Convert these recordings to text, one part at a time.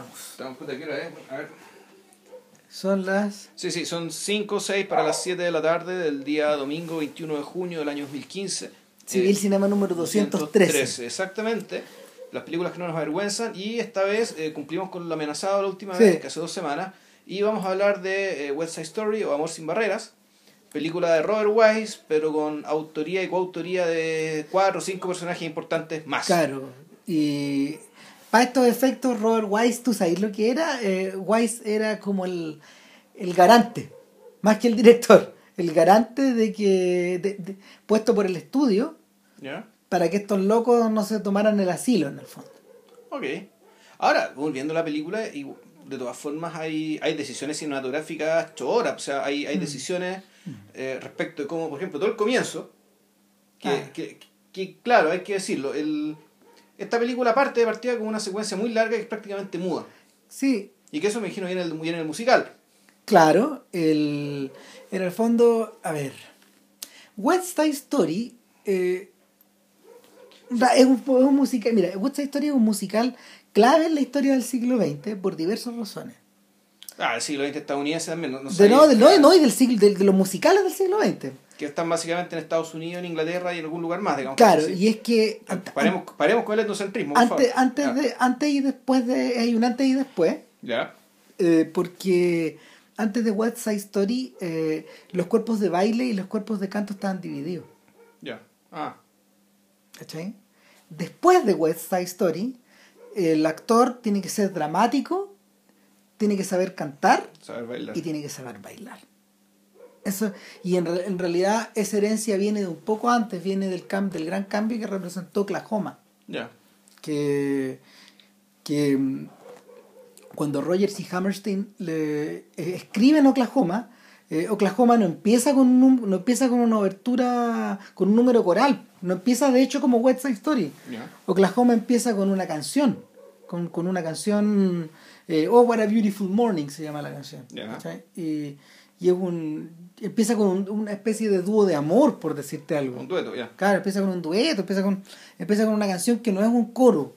estamos? Estamos, puta, ¿qué hora es? A ver. Son las... Sí, sí, son 5 o 6 para las 7 de la tarde del día domingo 21 de junio del año 2015. Civil Eh, Cinema número 213. Exactamente. Las películas que no nos avergüenzan. Y esta vez eh, cumplimos con lo amenazado la última Sí. vez, que hace dos semanas. Y vamos a hablar de eh, West Side Story o Amor sin Barreras. Película de Robert Wise, pero con autoría y coautoría de cuatro o cinco personajes importantes más. Claro. Y para estos efectos, Robert Wise, ¿tú sabes lo que era? Eh, Wise era como el, el garante, más que el director. El garante de que, de- de- puesto por el estudio, ¿Ya? para que estos locos no se tomaran el asilo, en el fondo. Ok. Ahora, volviendo a la película, y de todas formas hay, hay decisiones cinematográficas choras, o sea, hay, Mm. hay decisiones eh, respecto de cómo, por ejemplo, todo el comienzo, que, Ah. que, que, claro, hay que decirlo, el, esta película parte de partida con una secuencia muy larga que es prácticamente muda, Sí, y que eso me imagino viene en el, viene en el musical. Claro, el, en el fondo, a ver, West Side Story eh, es, un, es un musical, mira, West Side Story es un musical clave en la historia del siglo XX por diversas razones. Ah, el siglo XX estadounidense también, no, no De, no, de, no, y del siglo, de, de los musicales del siglo XX. Que están básicamente en Estados Unidos, en Inglaterra y en algún lugar más, digamos. Claro, y es que Paremos, paremos con el etnocentrismo, por antes, favor. antes, de, antes y después de, hay un antes y después, Ya. eh, porque antes de West Side Story eh, los cuerpos de baile y los cuerpos de canto estaban divididos. Ya. Ah. ¿Cachai? Después de West Side Story, el actor tiene que ser dramático, tiene que saber cantar Saber bailar. y tiene que saber bailar. Eso, y en, en realidad esa herencia viene de un poco antes, viene del, cam- del gran cambio que representó Oklahoma. Ya. Que, que mm, cuando Rogers y Hammerstein le, eh, escriben Oklahoma, eh, Oklahoma no empieza con un, no empieza con una obertura, con un número coral, no empieza de hecho como West Side Story. Ya. Oklahoma empieza con una canción, con, con una canción, eh, Oh, What a Beautiful Morning se llama la canción. Y, y es un, empieza con un- una especie de dúo de amor, por decirte algo. Un dueto, ya. Claro, empieza con un dueto, empieza con, empieza con una canción que no es un coro,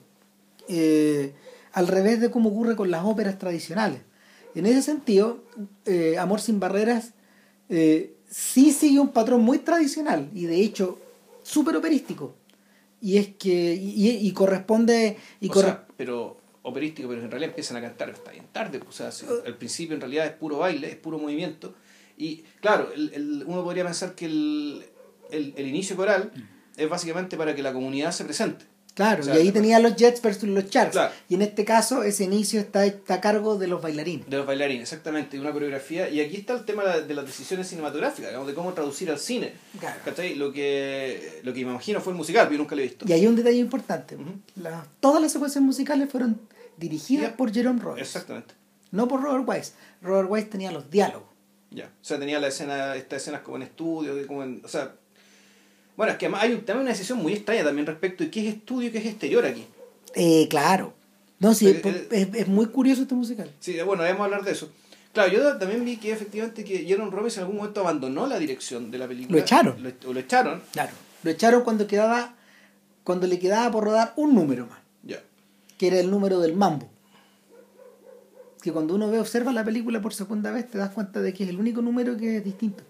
eh, al revés de como ocurre con las óperas tradicionales. En ese sentido, eh, Amor sin Barreras sí sigue un patrón muy tradicional y de hecho súper operístico. Y es que, y, y corresponde, y o corre- sea, pero operístico, pero en realidad empiezan a cantar está bien tarde. O sea, si- al principio en realidad es puro baile, es puro movimiento. Y claro, el, el- uno podría pensar que el, el, el inicio coral es básicamente para que la comunidad se presente. Claro, o sea, y ahí tenía los Jets versus los Sharks. Claro. Y en este caso, ese inicio está, está a cargo de los bailarines. De los bailarines, exactamente, de una coreografía. Y aquí está el tema de la- de las decisiones cinematográficas, digamos, de cómo traducir al cine. Claro. ¿Cachai? Lo que, lo que me imagino fue el musical, pero yo nunca lo he visto. Y hay un detalle importante. La- todas las secuencias musicales fueron dirigidas por Jerome Robbins. Exactamente. No por Robert Wise. Robert Wise tenía los diálogos. Ya. O sea, tenía la escena, estas escenas como en estudio, como en, o sea, bueno, es que además hay un- también una decisión muy extraña también respecto de qué es estudio y qué es exterior aquí. Eh, claro. No, sí, Eh, es, eh, es- es muy curioso este musical. Sí, bueno, debemos hablar de eso. Claro, yo también vi que efectivamente que Jerome Robbins en algún momento abandonó la dirección de la película. Lo echaron. Lo, o lo echaron. Claro. Lo echaron cuando quedaba cuando le quedaba por rodar un número más, Ya. que era el número del mambo. Que cuando uno ve, observa la película por segunda vez, te das cuenta de que es el único número que es distinto.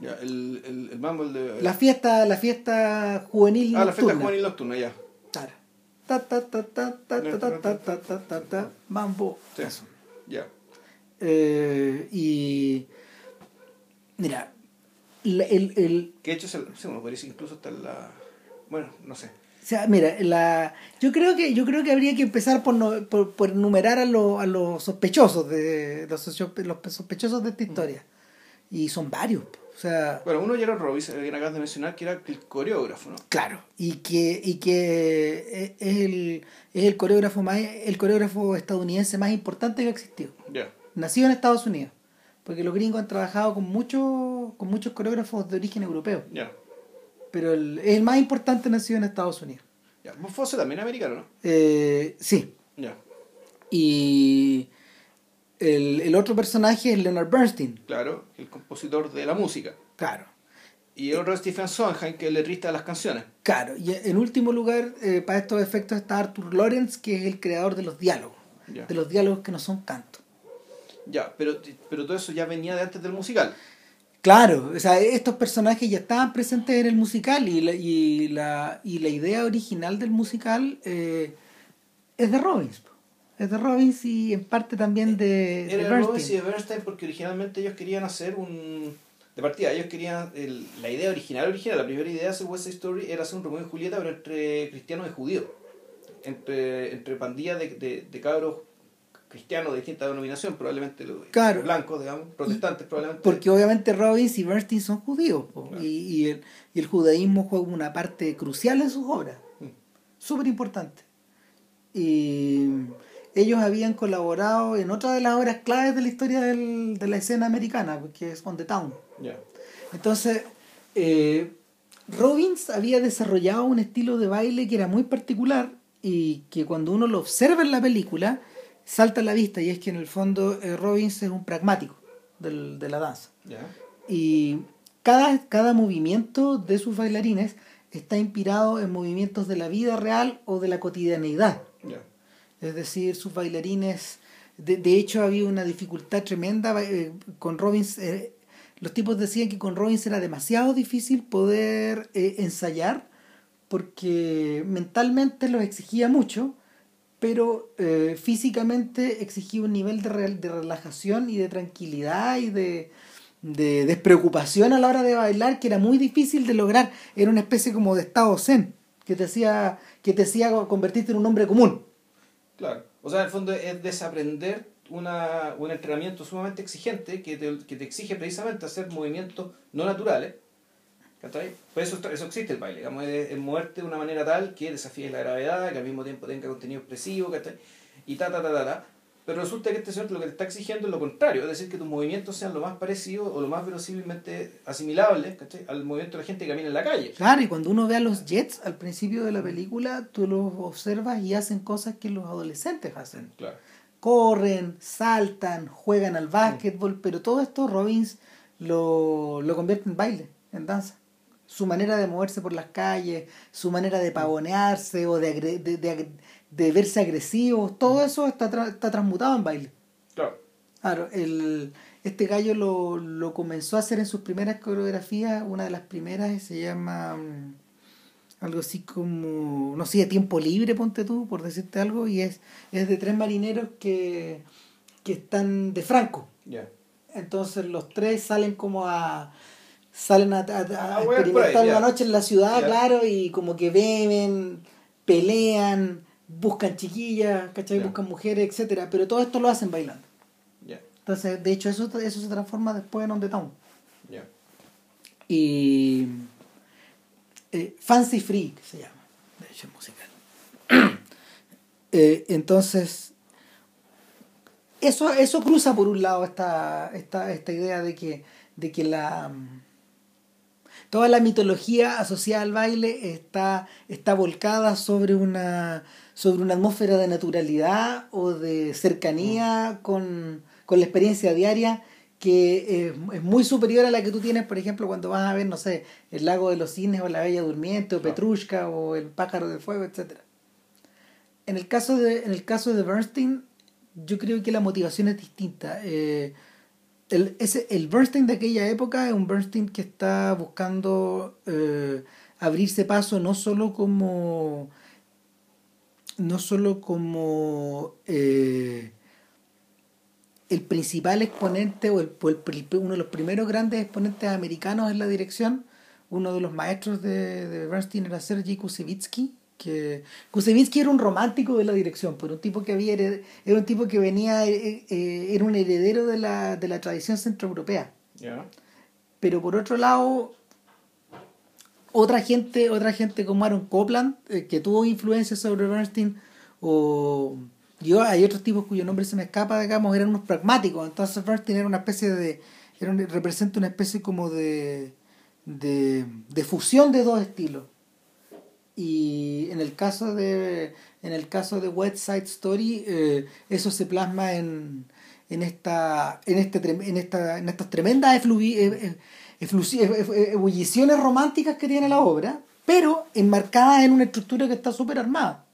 Ya, el, el, el mambo, el de... La fiesta, la fiesta juvenil ah, la fiesta nocturna. juvenil nocturna, ya. Claro. Ta ta ta ta ta ta ta ta ta ta ta ta mambo. Sí. Eso. Ya. Eh, y mira, la- el, el, Que de hecho, se, sí, bueno, parece incluso en la... Bueno, no sé. o sea, mira, la, yo creo que yo creo que habría que empezar por, no- por, por enumerar a, los a los sospechosos de los, los sospechosos de esta historia y son varios, o sea, Bueno, uno Jerome Robbins, el que acabas de mencionar, que era el coreógrafo, ¿no? claro, y que y que es el es el coreógrafo más el coreógrafo estadounidense más importante que ha existido. Ya. nacido en Estados Unidos, porque los gringos han trabajado con muchos con muchos coreógrafos de origen europeo, Ya. pero el, es el más importante nacido en Estados Unidos. Ya. Vos Fosse también americano, ¿no? Eh, sí, Ya. y el, el otro personaje es Leonard Bernstein, Claro, el compositor de la música. claro. Y el otro es Stephen Sondheim, que es el letrista de las canciones. Claro, y en último lugar, eh, para estos efectos está Arthur Lawrence, que es el creador de los diálogos. de los diálogos que no son canto. Ya, pero, pero todo eso ya venía de antes del musical. Claro, o sea, estos personajes ya estaban presentes en el musical y la, y la, y la idea original del musical eh, es de Robbins. Es de Robbins y en parte también de, Era de Robbins y de Bernstein porque originalmente ellos querían hacer un... De partida, ellos querían... El, la idea original, original, la primera idea de West Side Story era hacer un Romeo y Julieta pero entre cristianos y judíos. Entre, entre pandillas de, de, de cabros cristianos de distinta denominación, probablemente los blancos, digamos, protestantes probablemente. Porque obviamente Robbins y Bernstein son judíos, y, y, el, y, el, judaísmo juega una parte crucial en sus obras, mm. súper importante. Y ellos habían colaborado en otra de las obras claves de la historia del, de la escena americana, que es On the Town. Entonces, eh, Robbins había desarrollado un estilo de baile que era muy particular y que cuando uno lo observa en la película, salta a la vista y es que en el fondo eh, Robbins es un pragmático del, de la danza. Y cada, cada movimiento de sus bailarines está inspirado en movimientos de la vida real o de la cotidianeidad. Es decir, sus bailarines, de, de, hecho había una dificultad tremenda eh, con Robbins. Eh, los tipos decían que con Robbins era demasiado difícil poder ensayar porque mentalmente los exigía mucho pero eh, físicamente exigía un nivel de, de, relajación y de tranquilidad y de, de, despreocupación a la hora de bailar que era muy difícil de lograr. Era una especie como de estado zen que te hacía, que te hacía convertirte en un hombre común. Claro. O sea, en el fondo es desaprender una, un entrenamiento sumamente exigente que te, que te exige precisamente hacer movimientos no naturales pues eso, eso existe el baile, digamos, es, moverte de una manera tal que desafíes la gravedad, que al mismo tiempo tenga contenido expresivo, Y ta, ta, ta, ta, ta. Pero resulta que este señor lo que te está exigiendo es lo contrario, es decir, que tus movimientos sean lo más parecidos o lo más verosímilmente asimilables al movimiento de la gente que camina en la calle. Claro, y cuando uno ve a los Jets al principio de la película, tú los observas y hacen cosas que los adolescentes hacen. Claro. Corren, saltan, juegan al básquetbol, pero todo esto Robbins lo, lo convierte en baile, en danza su manera de moverse por las calles, su manera de pavonearse o de, de, de, verse agresivo, todo eso está, está transmutado en baile. Claro. Claro, el, este gallo lo, lo, comenzó a hacer en sus primeras coreografías, una de las primeras se llama mm, algo así como, no sé, de tiempo libre, ponte tú, por decirte algo, y es, es de tres marineros que, que están de Franco. Entonces los tres salen como a salen a, ah, experimentar una noche en la ciudad, claro, y como que beben, pelean, buscan chiquillas, ¿cachai? Buscan mujeres, etcétera, pero todo esto lo hacen bailando. Entonces, de hecho, eso, eso se transforma después en On the Town. Y eh, Fancy Free, que se llama, de hecho, musical. eh, entonces, eso, eso cruza por un lado esta, esta, esta idea de que, de que la toda la mitología asociada al baile está, está volcada sobre una, sobre una atmósfera de naturalidad o de cercanía mm. con, la experiencia diaria que es muy superior a la que tú tienes, por ejemplo, cuando vas a ver, no sé, el lago de los cisnes o la Bella Durmiente o Petrushka o el pájaro del fuego, etc. En el caso de, en el caso de Bernstein, yo creo que la motivación es distinta. Eh, el, ese, el Bernstein de aquella época es un Bernstein que está buscando eh, abrirse paso no solo como no solo como eh, el principal exponente o el, uno de los primeros grandes exponentes americanos en la dirección uno de los maestros de, de Bernstein era Sergei Kusevitsky que Kusevinsky era un romántico de la dirección, pero un tipo que había era un tipo que venía eh, eh, era un heredero de la, de la tradición centroeuropea. Pero por otro lado otra gente, otra gente como Aaron Copland eh, que tuvo influencia sobre Bernstein o yo hay otros tipos cuyo nombre se me escapa, digamos, eran unos pragmáticos, entonces Bernstein era una especie de era representa una especie como de de, de fusión de dos estilos. Y en el caso de en el caso de West Side Story eh, eso se plasma en, en esta en este en esta en estas tremendas eh, eh, ebulliciones románticas que tiene la obra pero enmarcadas en una estructura que está súper armada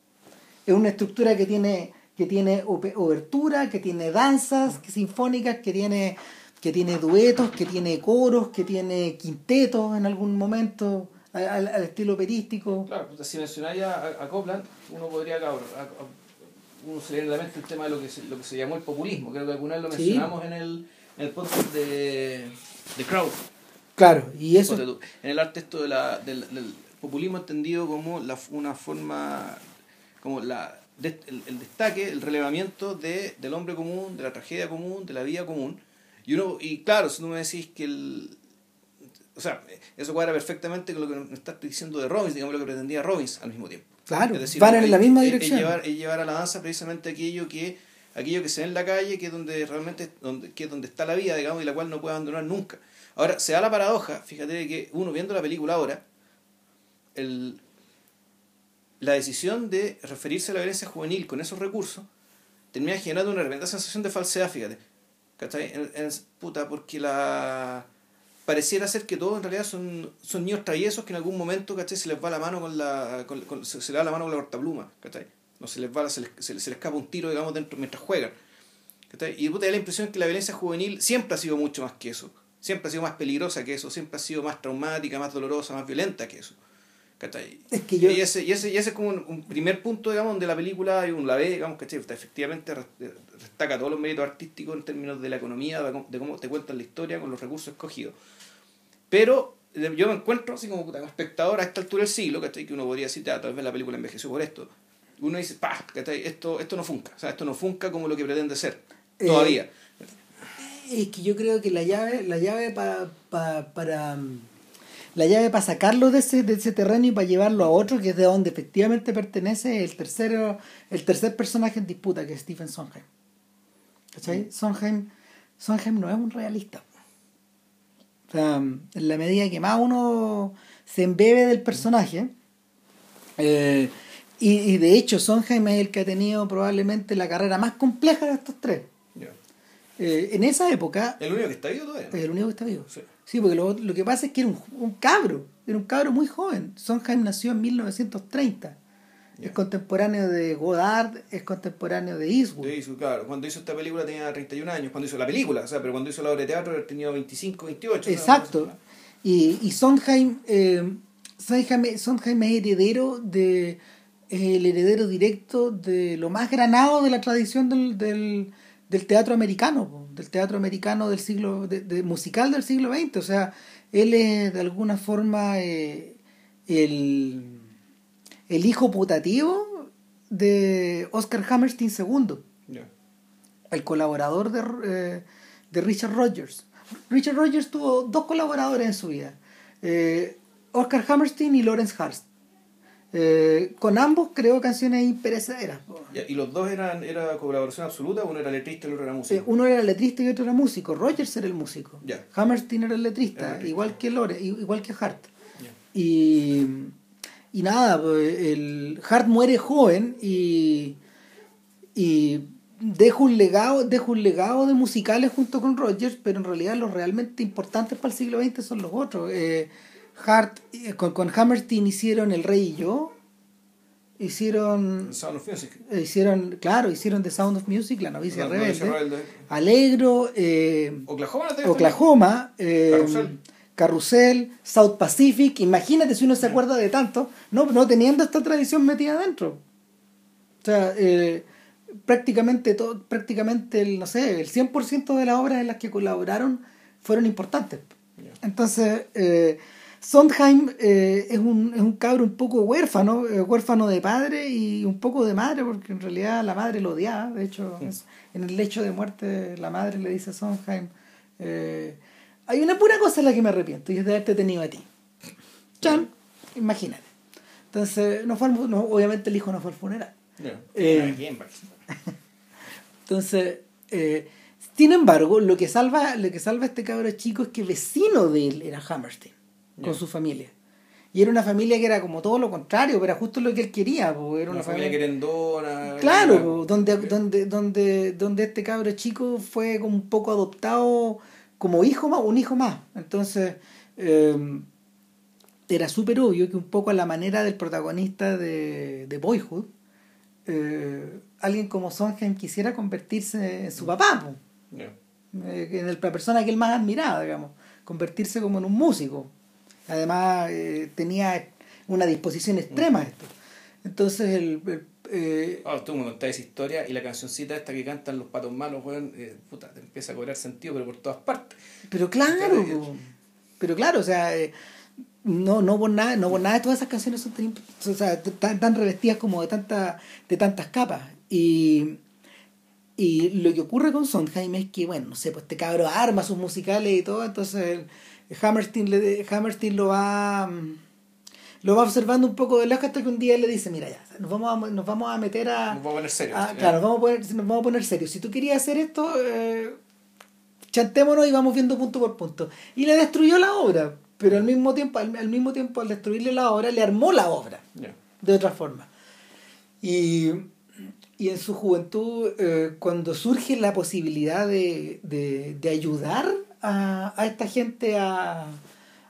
es una estructura que tiene que tiene obertura, que tiene danzas sinfónicas, que tiene, que tiene duetos, que tiene coros, que tiene quintetos en algún momento al, estilo operístico. Claro, si mencionáis a, a, Copland, uno podría, cabrón, uno se viene a la mente el tema de lo que se, lo que se llamó el populismo, creo que alguna vez lo mencionamos en, el, en el podcast de, de Crowd. Claro, y eso... En el arte esto de la, del, del populismo entendido como la, una forma, como la el, destaque, el relevamiento de, del hombre común, de la tragedia común, de la vida común. Y, uno, y claro, si tú me decís que el... O sea, eso cuadra perfectamente con lo que nos estás diciendo de Robbins, digamos lo que pretendía Robbins al mismo tiempo. Claro, van en la misma dirección. Es llevar, llevar, a la danza precisamente aquello que aquello que se ve en la calle, que es donde realmente donde, que es donde está la vida, digamos, y la cual no puede abandonar nunca. Ahora, se da la paradoja, fíjate que uno viendo la película ahora, la decisión de referirse a la violencia juvenil con esos recursos termina generando una tremenda sensación de falsedad, fíjate. ¿Cachai? En, puta, porque la pareciera ser que todos en realidad son, son niños traviesos que en algún momento, ¿cachai? Se les va la mano con la. Con, se, le da la mano con la cortapluma, ¿cachai? No se les va, se les, se, les, escapa un tiro, digamos, dentro mientras juegan. ¿cachai? Y puta, da la impresión que la violencia juvenil siempre ha sido mucho más que eso. Siempre ha sido más peligrosa que eso, siempre ha sido más traumática, más dolorosa, más violenta que eso. Es que yo... y, ese, y, ese, y ese es como un, primer punto, digamos, donde la película, un la ve, digamos, ¿cachai? Efectivamente destaca todos los méritos artísticos en términos de la economía, de cómo, te cuentan la historia con los recursos escogidos. Pero yo me encuentro así como, como espectador a esta altura del siglo, ¿cachai? Que uno podría decir, tal vez la película envejeció por esto. Uno dice, pa, Esto, esto no funca, o sea, esto no funca como lo que pretende ser, eh, todavía. Es que yo creo que la llave, la llave para, para la llave para sacarlo de ese, de ese terreno y para llevarlo a otro, que es de donde efectivamente pertenece el tercero, el tercer personaje en disputa, que es Stephen Sondheim. ¿Cachai? Mm. Sondheim, Sondheim no es un realista. O sea, en la medida que más uno se embebe del personaje, eh, y, de hecho Sondheim es el que ha tenido probablemente la carrera más compleja de estos tres. Eh, en esa época... El único que está vivo todavía. Es el único que está vivo. Sí. Sí, porque lo, lo que pasa es que era un, un, cabro, era un cabro muy joven. Sondheim nació en 1930. Es contemporáneo de Godard, es contemporáneo de Eastwood. claro. Cuando hizo esta película tenía 31 años, cuando hizo la película, o sea, pero cuando hizo la obra de teatro tenía 25, 28. Exacto. Y, y Sondheim, eh, Sondheim, Sondheim, es heredero de el heredero directo de lo más granado de la tradición del, del del teatro americano, del teatro americano del siglo, de, musical del siglo XX. O sea, él es de alguna forma eh, el, el hijo putativo de Oscar Hammerstein II, el colaborador de, eh, de Richard Rogers. Richard Rogers tuvo dos colaboradores en su vida, eh, Oscar Hammerstein y Lawrence Harst. Eh, con ambos creo canciones imperecederas. ¿Y los dos eran era colaboración absoluta? ¿Uno era letrista y el otro era músico? Eh, uno era letrista y otro era músico. Rogers era el músico. Hammerstein era el letrista, igual que Lore, igual que Hart. Y, y nada, el Hart muere joven y, y deja un legado, deja un legado de musicales junto con Rogers, pero en realidad los realmente importantes para el siglo XX son los otros. Eh, Hart, eh, con, con Hammerstein hicieron El Rey y yo. Hicieron. Sound of Music. Eh, hicieron, claro, hicieron The Sound of Music, La Novicia Rebelde. Alegro. Eh, Oklahoma. Oklahoma. Carrusel. South Pacific. Imagínate si uno se acuerda de tanto, no, no teniendo esta tradición metida adentro. O sea, prácticamente, todo, prácticamente el, no sé, el 100% de las obras en las que colaboraron fueron importantes. Entonces, Sondheim eh, es, un, es un cabro un poco huérfano, eh, huérfano de padre y un poco de madre, porque en realidad la madre lo odiaba. De hecho, en el lecho de muerte la madre le dice a Sondheim, eh, hay una pura cosa en la que me arrepiento y es de haberte tenido a ti. Chan, imagínate. Entonces, no fue, no, obviamente el hijo no fue al funeral. entonces, sin embargo, lo que salva, lo que salva a este cabro chico es que vecino de él era Hammerstein con su familia. Y era una familia que era como todo lo contrario, pero era justo lo que él quería. Era una, familia, querendona. Claro, donde, donde, donde, donde este cabro chico fue como un poco adoptado como hijo más, un hijo más. Entonces, em, era súper obvio que un poco a la manera del protagonista de, de Boyhood, eh, alguien como Sondheim quisiera convertirse en su papá, eh, en el, la persona que él más admiraba, digamos, convertirse como en un músico. Además, eh, tenía una disposición extrema a esto. Entonces, el. eh, oh, tú me contás esa historia y la cancioncita esta que cantan los patos malos, eh, puta, te empieza a cobrar sentido, pero por todas partes. Pero claro, pero claro, o sea, no, no por nada, no por nada todas esas canciones son tan, o sea, tan, revestidas como de tanta, de tantas capas. Y, y lo que ocurre con Sondheim es que, bueno, no sé, pues este cabro arma sus musicales y todo, entonces Hammerstein, le, Hammerstein lo va lo va observando un poco de lejos hasta que un día le dice, mira ya, nos vamos a, nos vamos a meter a... Nos vamos a poner serios. claro, nos vamos a poner, nos vamos a poner serios. Si tú querías hacer esto, eh, chantémonos y vamos viendo punto por punto. Y le destruyó la obra, pero al mismo tiempo, al, mismo tiempo al destruirle la obra, le armó la obra. De otra forma. Y y en su juventud, eh, cuando surge la posibilidad de, de, ayudar a, a, esta gente a,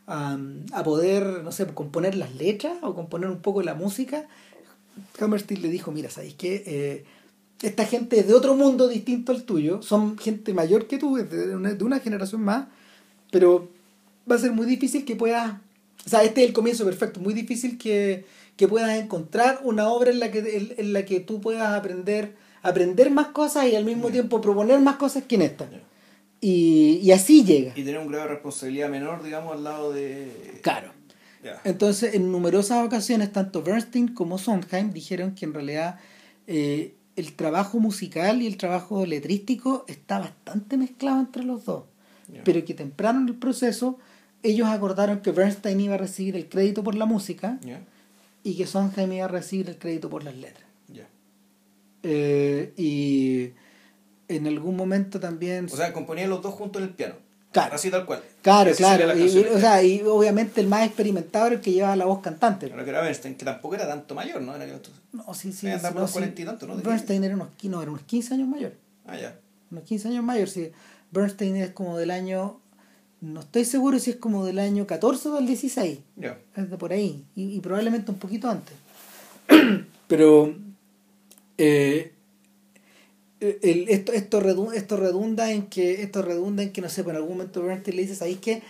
a, poder, no sé, componer las letras o componer un poco la música, Hammerstein le dijo, mira, ¿sabéis qué? Eh, esta gente es de otro mundo distinto al tuyo, son gente mayor que tú, de una, de una generación más, pero va a ser muy difícil que puedas, o sea, este es el comienzo perfecto, muy difícil que que puedas encontrar una obra en la que, en, la que tú puedas aprender, aprender más cosas y al mismo tiempo proponer más cosas que en esta. Y, y, así llega. Y tener un grado de responsabilidad menor, digamos, al lado de... Claro. Entonces, en numerosas ocasiones, tanto Bernstein como Sondheim dijeron que en realidad eh, el trabajo musical y el trabajo letrístico está bastante mezclado entre los dos. Pero que temprano en el proceso ellos acordaron que Bernstein iba a recibir el crédito por la música y que Sondheim iba a recibir el crédito por las letras. Eh, y en algún momento también... O sea, componían los dos juntos en el piano. Claro. Así tal cual. Claro, claro. Y, o sea, y obviamente el más experimentado era el que llevaba la voz cantante. Pero que era Bernstein, que tampoco era tanto mayor, ¿no? Era que no, sí, sí. Era unos 40 y tanto, ¿no? Bernstein era unos, no, era unos 15 años mayor. Ah, ya. Unos 15 años mayor, sí. Bernstein es como del año no estoy seguro si es como del año 14 o del 16. Es de por ahí. Y, probablemente un poquito antes. Pero eh, el, esto, esto, redunda, esto redunda en que, esto redunda en que, no sé, por algún momento Bernstein le dices ahí que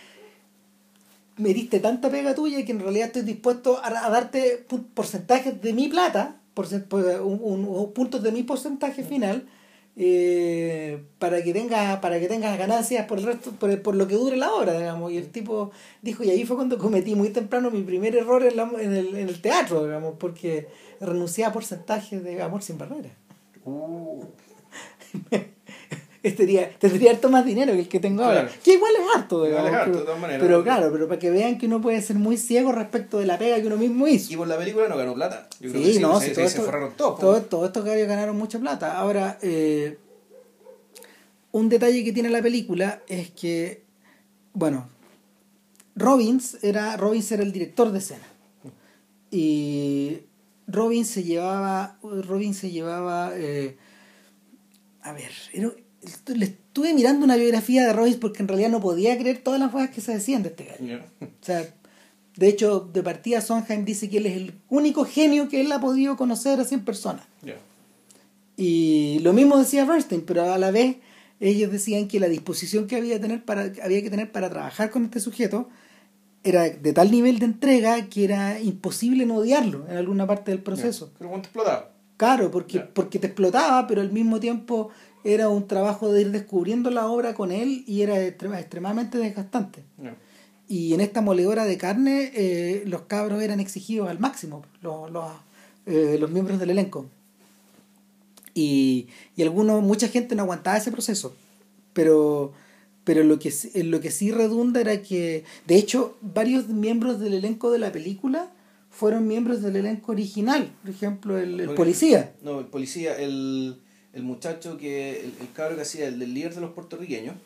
me diste tanta pega tuya que en realidad estoy dispuesto a, darte porcentajes de mi plata, por, un, puntos de mi porcentaje final, eh, para que tenga para que tengas ganancias por el resto por, por, lo que dure la obra digamos y el tipo dijo y ahí fue cuando cometí muy temprano mi primer error en, en, el, en el teatro digamos porque renuncié a porcentajes de amor sin barreras. Uh. tendría, tendría harto más dinero que el que tengo ahora. Que igual es harto, digamos. pero, de todas maneras, pero claro, pero para que vean que uno puede ser muy ciego respecto de la pega que uno mismo hizo. Y por la película no ganó plata. Yo creo sí, que no, sí, todo, esto, todo, todo, estos gallos ganaron mucha plata. Ahora, eh, un detalle que tiene la película es que, bueno, Robbins era, Robbins era el director de escena. Y Robbins se llevaba, Robbins se llevaba, eh, a ver, era, le estuve mirando una biografía de Robbins porque en realidad no podía creer todas las cosas que se decían de este gallo. O sea, de hecho, de partida Sondheim dice que él es el único genio que él ha podido conocer así en persona. Y lo mismo decía Bernstein, pero a la vez ellos decían que la disposición que había, tener para, había que tener para trabajar con este sujeto era de tal nivel de entrega que era imposible no odiarlo en alguna parte del proceso. Pero cuando explotaba. Claro, porque, porque te explotaba, pero al mismo tiempo era un trabajo de ir descubriendo la obra con él y era extremadamente desgastante. Y en esta moledora de carne eh, los cabros eran exigidos al máximo, los, los, eh, los miembros del elenco. Y, y algunos, mucha gente no aguantaba ese proceso. Pero, pero lo, que, lo que sí redunda era que, de hecho, varios miembros del elenco de la película fueron miembros del elenco original. Por ejemplo, el policía. No, el policía, el el muchacho que, el, cabro que hacía, el del líder de los puertorriqueños.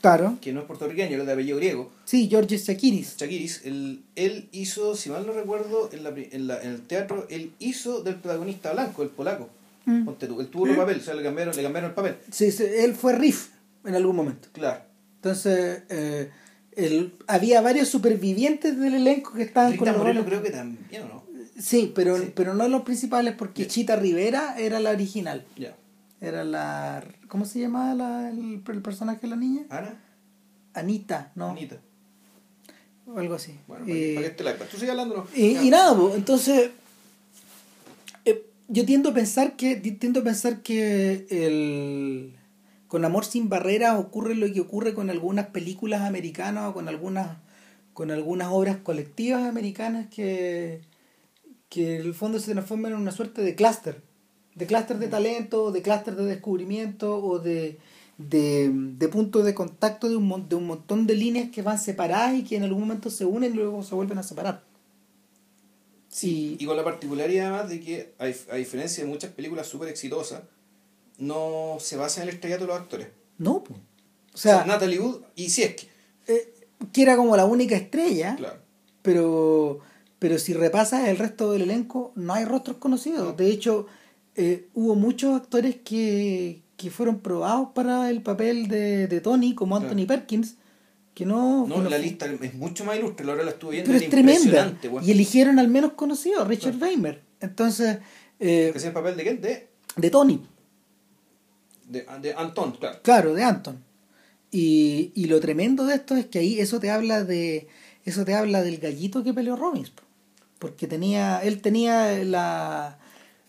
Claro. Que no es puertorriqueño, es de apellido griego. Sí, George Chakiris. Chakiris, él, él hizo, si mal no recuerdo, en, la, en, la, en el teatro, él hizo del protagonista blanco, el polaco. Mm. Ponte tú, él tuvo el papel, o sea, le cambiaron, le cambiaron el papel. Sí, él fue Riff en algún momento. Claro. Entonces, eh, había varios supervivientes del elenco que estaban con Moreno creo que también, ¿no? Sí, pero, pero no los principales porque Chita Rivera era la original. Ya. Era la... ¿Cómo se llamaba la, el, el personaje de la niña? ¿Ana? Anita, ¿no? Anita. O algo así. Bueno, Eh, para que esté la Tú sigue hablando. y, y nada, pues, entonces eh, yo tiendo a pensar que tiendo a pensar que el con Amor sin barreras ocurre lo que ocurre con algunas películas americanas o con algunas con algunas obras colectivas americanas que que en el fondo se transforman en una suerte de clúster, de clúster de talento, de clúster de descubrimiento o de de, de puntos de contacto de un, de un montón de líneas que van separadas y que en algún momento se unen y luego se vuelven a separar. Sí. Y con la particularidad además de que, a, a diferencia de muchas películas súper exitosas, no se basa en el estrellato de los actores. No, pues. O O sea, sea, Natalie Wood, y si es que. eh, que era como la única estrella, Claro. pero, pero si repasas el resto del elenco, no hay rostros conocidos. No. De hecho, eh, hubo muchos actores que, que fueron probados para el papel de, de Tony, como Anthony Perkins, que no... No, la lista es mucho más ilustre, la hora la estuve viendo. Pero es tremenda. Y eligieron al menos conocido, Richard Weimer. Entonces, eh, Que es el papel de quién? De, de Tony. De, de Anton, claro. Claro, de Anton. Y, y lo tremendo de esto es que ahí eso te habla de eso te habla del gallito que peleó Robbins. po. Porque tenía él tenía la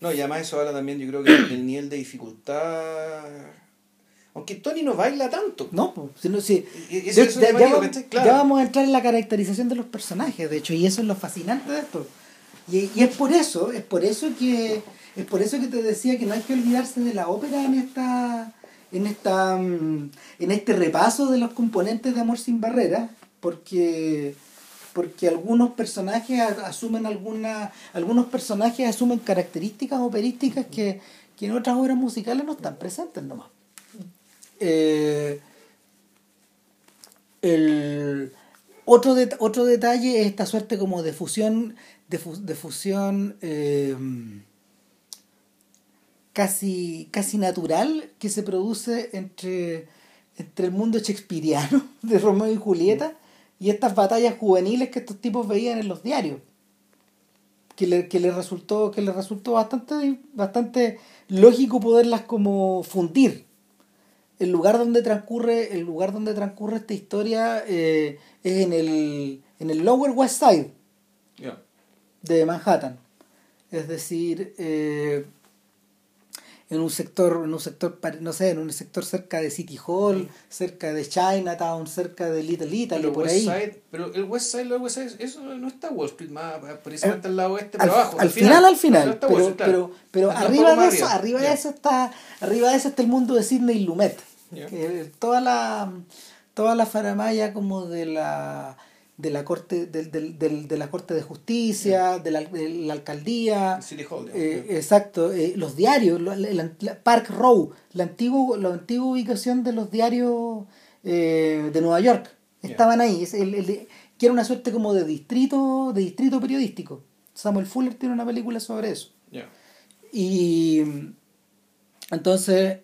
No, y además eso habla también, yo creo que el nivel de dificultad. Aunque Tony no baila tanto. no, sino si eso- eso ya, vamos, ya vamos a entrar en la caracterización de los personajes, de hecho, y eso es lo fascinante de esto. Y, y es por eso, es por eso que es por eso que te decía que no hay que olvidarse de la ópera en esta en esta mm, en este repaso de los componentes de Amor sin barreras, porque porque algunos personajes asumen alguna algunos personajes asumen características operísticas que, que en otras obras musicales no están presentes nomás. Eh, el otro, otro detalle es esta suerte como de fusión de, fu- de fusión eh, casi casi natural que se produce entre entre el mundo shakespeariano de Romeo y Julieta y estas batallas juveniles que estos tipos veían en los diarios que le, que le resultó que le resultó bastante bastante lógico poderlas como fundir. El lugar donde transcurre el lugar donde transcurre esta historia eh, es en el en el Lower West Side de Manhattan. Es decir eh, en un sector en un sector no sé en un sector cerca de City Hall cerca de Chinatown cerca de Little Italy Pero, por West ahí Side, pero el West Side, el West Side, eso no está Wall Street, más precisamente al lado este, al, pero abajo. al final, al final, No pero, Street, claro. pero, pero arriba de eso, arriba de Ya. eso está, arriba de eso está el mundo de Sidney Lumet. Ya. Que toda la, toda la faramaya como de la de la corte del, del, del- de la corte de justicia de, la, de la alcaldía City Hall, eh, exacto eh, los diarios la- la- Park Row la antigua la antigua ubicación de los diarios eh, de Nueva York estaban ahí es el, el que era una suerte como de distrito de distrito periodístico. Samuel Fuller tiene una película sobre eso. Y entonces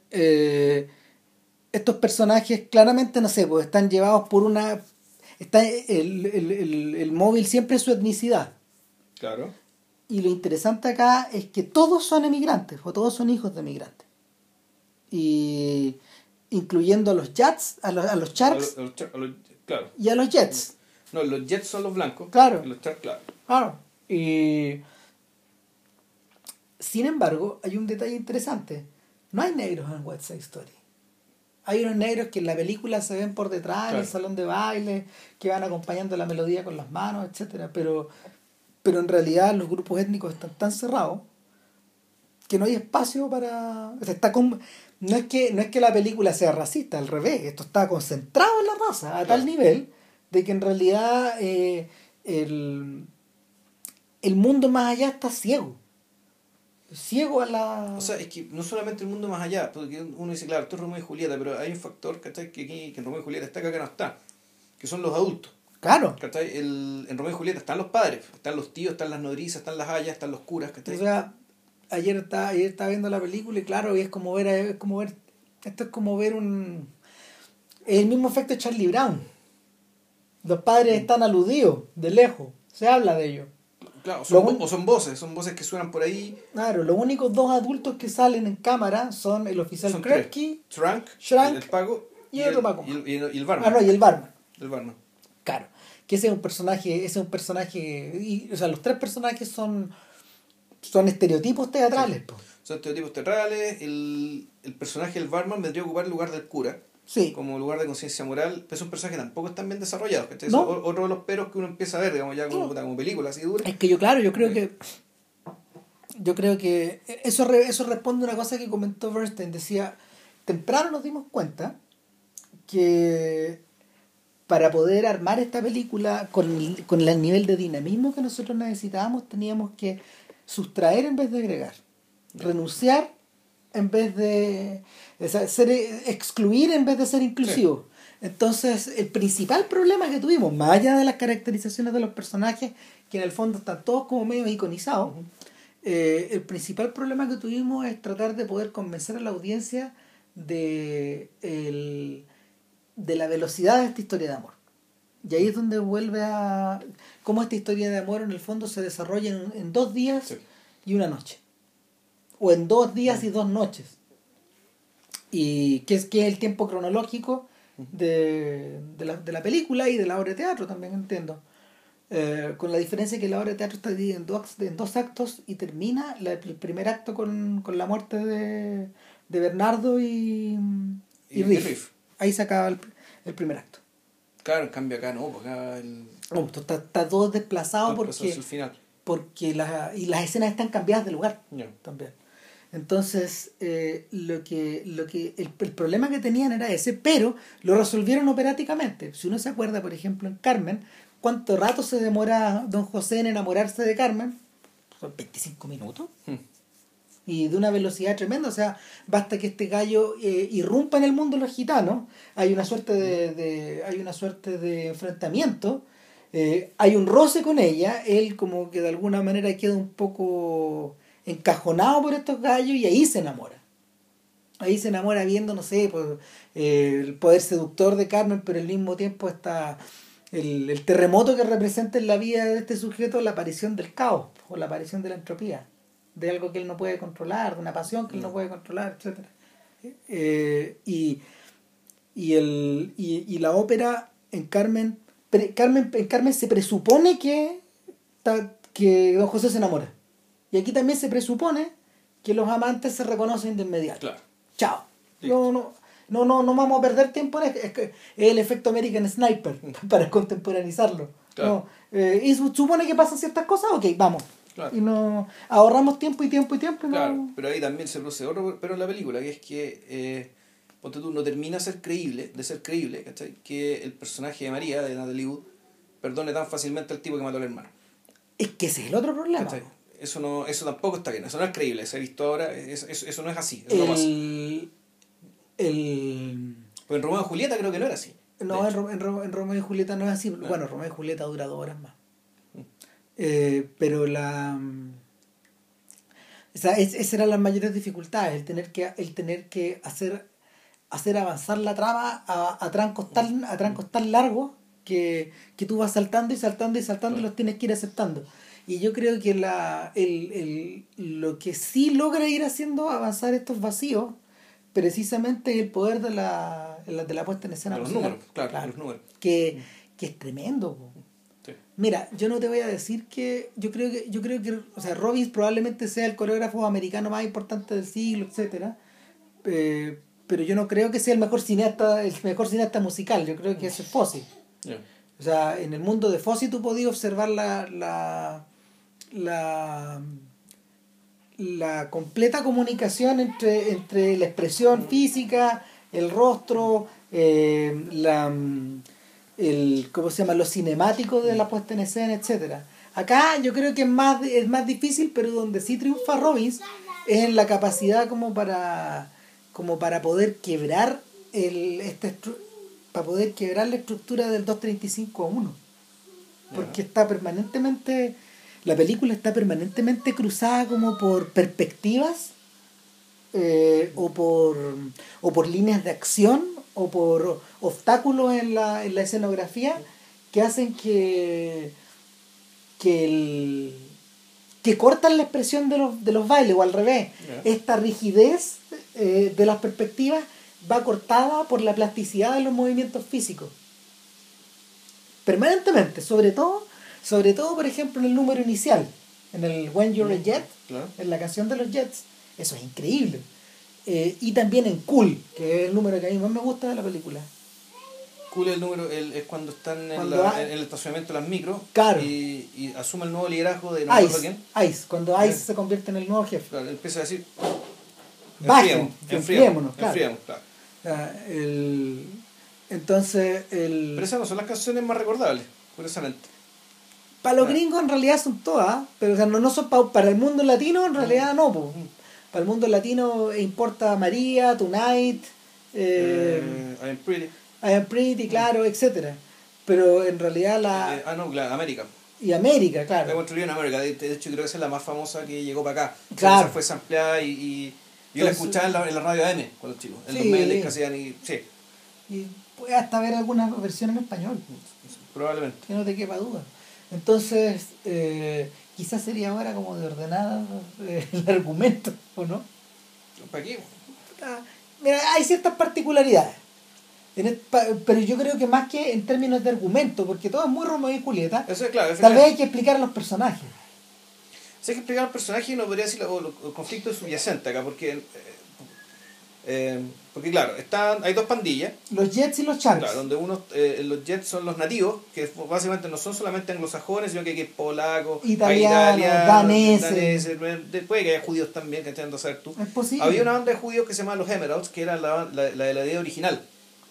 estos personajes claramente, no sé, pues están llevados por una... Está el, el, el, el móvil siempre es su etnicidad. Claro. Y lo interesante acá es que todos son emigrantes, o todos son hijos de emigrantes. Y incluyendo a los Jets, a los, a los A Sharks los- a los Char- a los- claro. y a los Jets. No, los Jets son los blancos. Claro. y Los Sharks, claro. Claro. Y sin embargo, hay un detalle interesante. No hay negros en West Side Story. Hay unos negros que en la película se ven por detrás, en el salón de baile, que van acompañando la melodía con las manos, etcétera, pero, pero en realidad los grupos étnicos están tan cerrados que no hay espacio para. o sea, está con- no, es que, no es que la película sea racista, al revés, esto está concentrado en la raza, a tal nivel de que en realidad eh, el, el mundo más allá está ciego. Ciego a la. O sea, es que no solamente el mundo más allá, porque uno dice, claro, esto es Romeo y Julieta, pero hay un factor, ¿cachai? Que aquí, que en Romeo y Julieta está, que acá no está, que son los adultos. claro. ¿cachai? El, en Romeo y Julieta están los padres, están los tíos, están las nodrizas, están las hayas, están los curas, O ¿cachai? sea, ayer estaba, ayer estaba viendo la película y claro, y es como ver, es como ver, esto es como ver un, el mismo efecto de Charlie Brown. Los padres están aludidos, de lejos, se habla de ellos. Claro, son, o son voces, son voces que suenan por ahí. Claro, los únicos dos adultos que salen en cámara son el oficial Krepke, Trunk, el, pago y, el, Y el, y, el, barman. Ah, no, y el barman. El barman. Claro. Que ese es un personaje, ese es un personaje, y, o sea, los tres personajes son, son estereotipos teatrales. Son estereotipos teatrales, el, el personaje del barman vendría a ocupar el lugar del cura Sí. como lugar de conciencia moral, pero es un personaje que tampoco están bien desarrollado. otro de los peros que uno empieza a ver, digamos, ya como, como película así dura. Es que yo, claro, yo creo que. Yo creo que eso, eso responde a una cosa que comentó Bernstein. Decía: temprano nos dimos cuenta que para poder armar esta película con, con el nivel de dinamismo que nosotros necesitábamos, teníamos que sustraer en vez de agregar, renunciar en vez de ser, excluir en vez de ser inclusivo. Entonces, el principal problema que tuvimos, más allá de las caracterizaciones de los personajes, que en el fondo están todos como medio iconizados, eh, el principal problema que tuvimos es tratar de poder convencer a la audiencia de, el, de la velocidad de esta historia de amor. Y ahí es donde vuelve a cómo esta historia de amor en el fondo se desarrolla en, dos días y una noche. O en dos días y dos noches y que es, que es el tiempo cronológico de, de, la, de la película y de la obra de teatro también entiendo. Eh, con la diferencia que la obra de teatro está dividida en dos, en dos actos y termina el primer acto con, con la muerte de, de Bernardo y, y, Riff. Ahí se acaba el, el, primer acto. Claro, en cambio acá no, porque acá el... No, está, está todo desplazado porque, porque la, y las escenas están cambiadas de lugar también. Entonces, eh, lo que, lo que el, el, problema que tenían era ese, pero lo resolvieron operáticamente. Si uno se acuerda, por ejemplo, en Carmen, ¿cuánto rato se demora don José en enamorarse de Carmen? Son 25 minutos. Hmm. Y de una velocidad tremenda. O sea, basta que este gallo eh, irrumpa en el mundo de los gitanos. Hay una suerte de, de hay una suerte de enfrentamiento. Eh, hay un roce con ella. Él como que de alguna manera queda un poco encajonado por estos gallos y ahí se enamora. Ahí se enamora viendo, no sé, pues, eh, el poder seductor de Carmen, pero al mismo tiempo está el, el, terremoto que representa en la vida de este sujeto la aparición del caos o la aparición de la entropía, de algo que él no puede controlar, de una pasión que él no puede controlar, etc. Eh, y, y, el, y, y, la ópera en Carmen, Carmen, en Carmen se presupone que, que don José se enamora. Y aquí también se presupone que los amantes se reconocen de inmediato. Claro. Chao. No, no, no, no, no vamos a perder tiempo en es, es el efecto American Sniper para contemporanizarlo. Claro. Eh, y supone que pasan ciertas cosas, ok, vamos. Claro. Y no ahorramos tiempo y tiempo y tiempo. claro, pero ahí también se produce otro, pero en la película, que es que eh, ponte tú, no termina de ser creíble, de ser creíble, ¿cachai? Que el personaje de María, de Natalie Wood, perdone tan fácilmente al tipo que mató al hermano. Es que ese es el otro problema eso no eso tampoco está bien eso no es creíble se ha visto ahora eso, eso, no es así el, el pues en Romeo y Julieta creo que no era así no en, en, en, Romeo y Julieta no es así bueno Romeo y Julieta dura dos horas más. Mm. eh, pero la o sea, es, esas eran las mayores dificultades el tener que el tener que hacer hacer avanzar la trama a, a trancos tan a trancos tan largos que, que tú vas saltando y saltando y saltando y los tienes que ir aceptando y yo creo que la, el, el, lo que sí logra ir haciendo avanzar estos vacíos, precisamente el poder de la, de la puesta en escena. Los números, claro, los números. Que, que es tremendo. Mira, yo no te voy a decir que yo creo que yo creo que o sea, Robbins probablemente sea el coreógrafo americano más importante del siglo, etcétera. Eh, pero yo no creo que sea el mejor cineasta, el mejor cineasta musical, yo creo que es Fossi. O sea, en el mundo de Fossi tú podías observar la, la la, la completa comunicación entre, entre la expresión física, el rostro, eh, la, el, ¿cómo se llama? lo cinemático de la puesta en escena, etcétera. Acá yo creo que es más, es más difícil, pero donde sí triunfa Robbins es en la capacidad como para, como para poder quebrar el, para poder quebrar la estructura del 235 a 1. Porque está permanentemente la película está permanentemente cruzada como por perspectivas eh, o, por, o por líneas de acción o por obstáculos en la, en la escenografía que hacen que, que, el, que cortan la expresión de los, de los bailes o al revés. Esta rigidez eh, de las perspectivas va cortada por la plasticidad de los movimientos físicos. Permanentemente, sobre todo, sobre todo por ejemplo en el número inicial, en el When You're a Jet, Claro. en la canción de los Jets. Eso es increíble. Eh, y también en Cool, que es el número que a mí más me gusta de la película. Cool el número el- es cuando están en, la- en el estacionamiento de las micros Claro. y, y asume el nuevo liderazgo de no Ice, quién. Ice, cuando Ice Sí. se convierte en el nuevo jefe. Claro, empieza a decir enfriémonos, claro. enfriemos, claro. Ah, el- entonces, el, Pero esas no son las canciones más recordables, curiosamente. Para los gringos en realidad son todas, pero o sea, no, no son pa- para el mundo latino en realidad no. po. Para el mundo latino importa María, Tonight, eh, Eh, I'm pretty. I Am Pretty, claro, etcétera Pero en realidad la... Eh, ah, no, claro, América. y América, La claro. construyó en América. De, de hecho, creo que esa es la más famosa que llegó para acá. Claro. Esa fue sampleada y, y yo la escuchaba en la, en la radio AM cuando chico. En Sí. los medios que hacían y. Sí, Y puedes hasta ver alguna versión en español. probablemente. que no te quepa duda. Entonces, eh, quizás sería ahora como de ordenar eh, el argumento, ¿o no? ¿Para qué? Ah, Mira, hay ciertas particularidades. El- pero yo creo que más que en términos de argumento, porque todo es muy Romeo y Julieta, Eso es claro. tal vez hay que explicar a los personajes. Si hay que explicar al personaje, no podría decir los, los conflictos subyacentes acá, porque. Eh, porque claro, están, hay dos pandillas, Los Jets y los Sharks. claro, donde unos, eh, los Jets son los nativos, que básicamente no son solamente anglosajones, sino que hay polacos, Italianos, daneses. después que haya judíos también, que entiendo saber tú. Es posible. Había una banda de judíos que se llamaba los Emeralds, que era la, la, la de la idea original.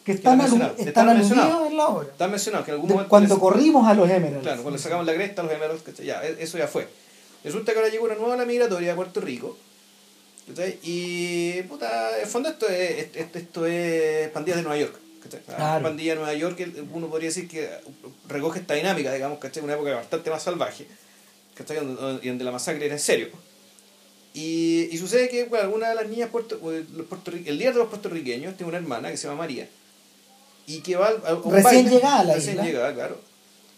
que están, que están mencionados. en la obra. Están mencionados que en algún De- momento. cuando les- corrimos a los Emeralds. Claro, cuando sacamos la cresta, los Emeralds, ya, e- eso ya fue. Resulta que ahora llegó una nueva ola migratoria a Puerto Rico. ¿Cachai? Y, puta, en el fondo esto es, esto, esto es pandillas de Nueva York. ¿cachai? Claro. Pandilla de Nueva York, uno podría decir que recoge esta dinámica, digamos, ¿cachai? Una época bastante más salvaje, ¿cachai? Y donde la masacre era en serio. Y, y sucede que bueno, alguna de las niñas, puerto, pues, los puertorri- el líder de los puertorriqueños tiene una hermana que se llama María, y que va a, un Recién baile- llegada a la recién isla. llegada, claro.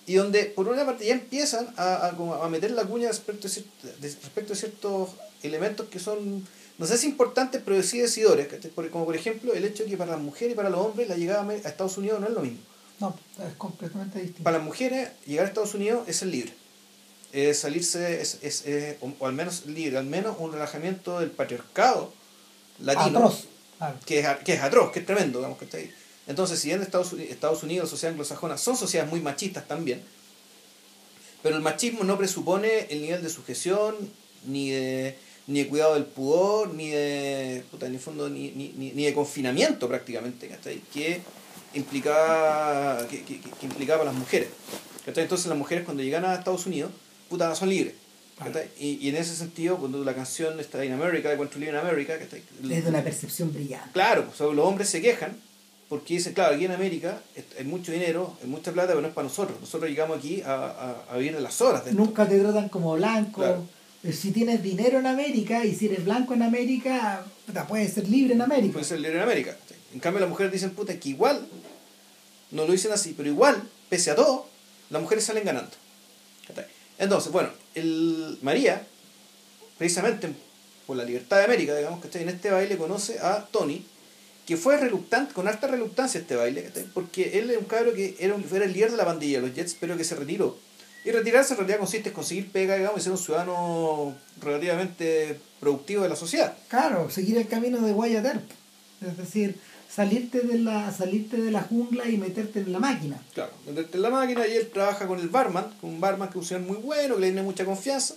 Y donde, por una parte, ya empiezan a, a, a meter la cuña respecto de- respecto a ciertos elementos que son, no sé si importantes, pero sí decidores. Como por ejemplo, el hecho de que para las mujeres y para los hombres la llegada a Estados Unidos no es lo mismo. No, es completamente distinto. Para las mujeres, llegar a Estados Unidos es ser libre. Es salirse, es, es, es- o, o al menos libre, al menos un relajamiento del patriarcado latino Atroz. Claro. que es, que es atroz, que es tremendo, digamos, que está ahí. Entonces, si bien Estados Unidos, Estados Unidos, la sociedad anglosajona, son sociedades muy machistas también, pero el machismo no presupone el nivel de sujeción, ni de, ni de cuidado del pudor, ni de, puta, en el fondo, ni, ni, ni, ni de confinamiento prácticamente, ¿cachai? que implicaba, que, que, que implicaba a las mujeres. ¿cachai? Entonces las mujeres cuando llegan a Estados Unidos, puta, son libres. Y, y en ese sentido, cuando la canción está in America, de Cuento Libre America, ¿cachai? Es de una percepción brillante. Claro, pues, los hombres se quejan porque dicen, claro, aquí en América hay mucho dinero, hay mucha plata, pero no es para nosotros. Nosotros llegamos aquí a, a, a vivir de las horas de esto. Nunca te tratan como blanco. Claro. Eh, Si tienes dinero en América y si eres blanco en América, puta, puedes ser libre en América. Puede ser libre en América. En cambio, las mujeres dicen, puta, que igual, no lo dicen así, pero igual, pese a todo, las mujeres salen ganando. Entonces, bueno, el María, precisamente por la libertad de América, digamos, que en este baile conoce a Tony, que fue reluctante, con alta relutancia este baile, porque él era un cabro que era, un, era el líder de la pandilla, los Jets, pero que se retiró. Y retirarse en realidad consiste en conseguir pega, digamos, y ser un ciudadano relativamente productivo de la sociedad. Claro, seguir el camino de Earp. Es decir, salirte de la salirte de la jungla y meterte en la máquina. Claro, meterte en la máquina y él trabaja con el barman, con un barman que es un señor muy bueno, que le tiene mucha confianza.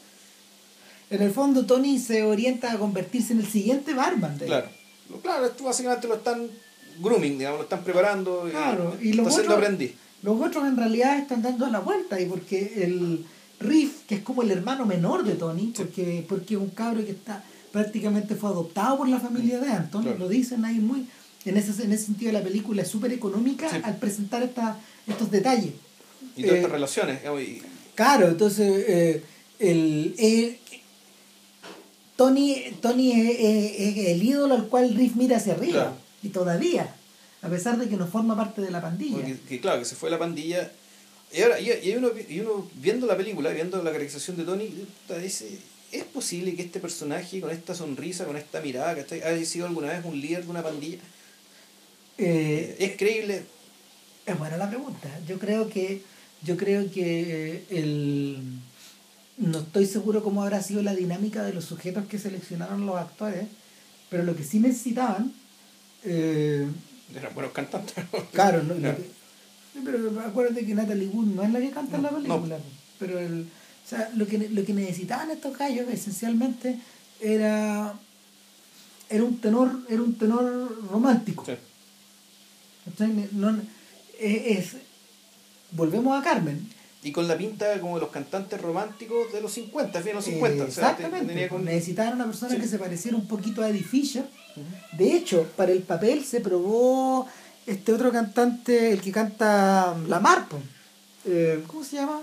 En el fondo, Tony se orienta a convertirse en el siguiente barman. de- Claro, Lo- claro, esto básicamente lo están grooming, digamos, lo están preparando y Claro, y está los siendo otros- aprendiz. Los otros en realidad están dando la vuelta y porque el Riff, que es como el hermano menor de Tony, porque, porque es un cabro que está prácticamente fue adoptado por la familia de Anton, Claro. lo dicen ahí muy, en ese, en ese sentido la película es súper económica Sí. al presentar esta, estos detalles. Y todas Eh, estas relaciones. digamos, y- Claro, entonces eh, el, eh, Tony, Tony es, es- es el ídolo al cual Riff mira hacia arriba. Claro. Y todavía, a pesar de que no forma parte de la pandilla. porque- que, claro, que se fue la pandilla. Y ahora, y, y uno, y uno viendo la película, viendo la caracterización de Tony, dice, ¿es posible que este personaje con esta sonrisa, con esta mirada, que haya sido alguna vez un líder de una pandilla? Eh, ¿Es creíble? Es buena la pregunta. Yo creo que, yo creo que el no estoy seguro cómo habrá sido la dinámica de los sujetos que seleccionaron los actores, pero lo que sí necesitaban eh, Eran buenos cantantes. Claro, no, pero acuérdate que Natalie Wood no es la que canta en la película. Pero el, o sea, lo, que, lo que necesitaban estos gallos esencialmente era era un tenor era un tenor romántico. Sí. ¿cachai? No- es- volvemos a Carmen. Y con la pinta como de los cantantes románticos de los 50, fin de los 50. Eh, o sea, te- exactamente. tenía con- Necesitaban una persona Sí. que se pareciera un poquito a Eddie Fisher. De hecho, para el papel se probó este otro cantante, el que canta La Marpo. Eh, ¿Cómo se llama?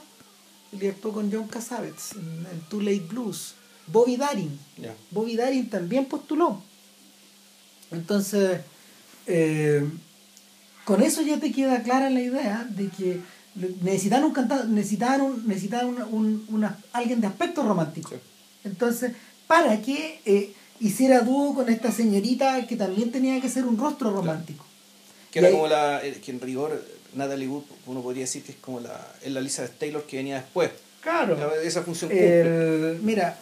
El que actuó con John Cassavetes en, en Too Late Blues. Bobby Darin. Bobby Darin también postuló. Entonces, eh, con eso ya te queda clara la idea de que necesitaban un cantante, necesitaban, un, necesitaban una- un- una- alguien de aspecto romántico. Sí. Entonces, para que eh, hiciera dúo con esta señorita que también tenía que ser un rostro romántico. Que era ahí- como la. eh, que en rigor, Natalie Wood, uno podría decir que es como la. Es la Elizabeth Taylor que venía después. Claro. La- Esa función cumple. El- mira,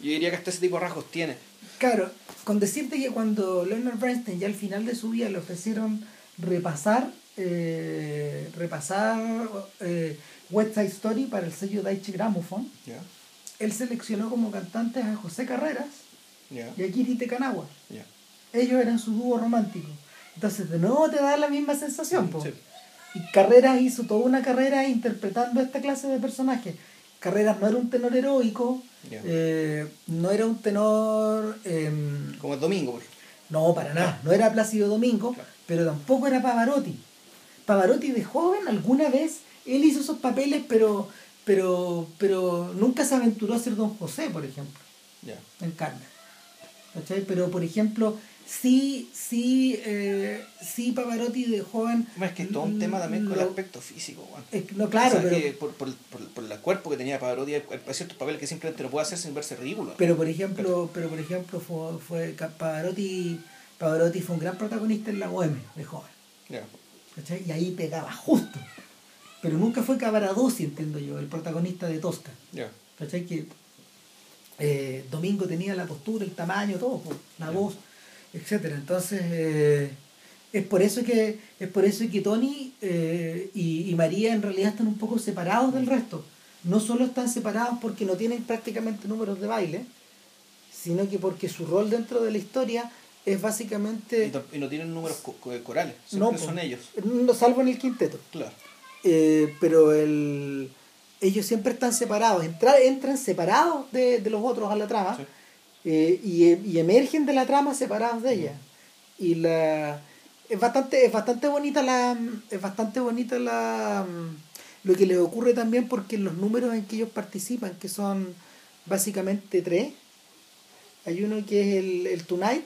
Yo diría que hasta ese tipo de rasgos tiene. Claro, con decirte que cuando Leonard Bernstein ya al final de su vida le ofrecieron repasar eh, repasar eh, West Side Story para el sello Deutsche Grammophon, Ya. él seleccionó como cantantes a José Carreras y a Kiri Tecanagua. Ya. Ellos eran su dúo romántico. Entonces de nuevo te da la misma sensación. Sí. Y Carreras hizo toda una carrera interpretando esta clase de personajes. Carreras no era un tenor heroico, eh, no era un tenor... em, Como el domingo, por ejemplo. no, para nada. No era Plácido Domingo, Claro. pero tampoco era Pavarotti. Pavarotti de joven alguna vez, él hizo esos papeles, pero, pero, pero nunca se aventuró a ser Don José, por ejemplo, Ya. en Carmen. ¿Cachai? Pero, por ejemplo, sí, sí, eh, sí Pavarotti de joven... Es que es todo un tema también con el lo- aspecto físico, eh, no, claro, O sea, pero, que por, por, por, por el cuerpo que tenía Pavarotti, hay ciertos papeles que simplemente no puede hacer sin verse ridículo. pero por ejemplo, pero por ejemplo fue, fue Pavarotti, Pavarotti fue un gran protagonista en la Bohème de joven. ¿Cachai? Y ahí pegaba justo. Pero nunca fue Cavaradossi, entiendo yo, el protagonista de Tosca. Ya. ¿Cachai? Que eh, Domingo tenía la postura, el tamaño, todo, la voz, etcétera Entonces, eh, es por eso que es por eso que Tony eh, y, y María en realidad están un poco separados del resto. No solo están separados porque no tienen prácticamente números de baile, sino que porque su rol dentro de la historia es básicamente... Y, no tienen números co- co- corales, no, son ellos. no, salvo en el quinteto. Claro. Eh, pero el, ellos siempre están separados, entran, entran separados de, de los otros a la trama Sí. eh, y, y emergen de la trama separados de ella. Y la es bastante, es bastante bonita la es bastante bonita la lo que les ocurre también porque los números en que ellos participan, que son básicamente tres, hay uno que es el, el Tonight,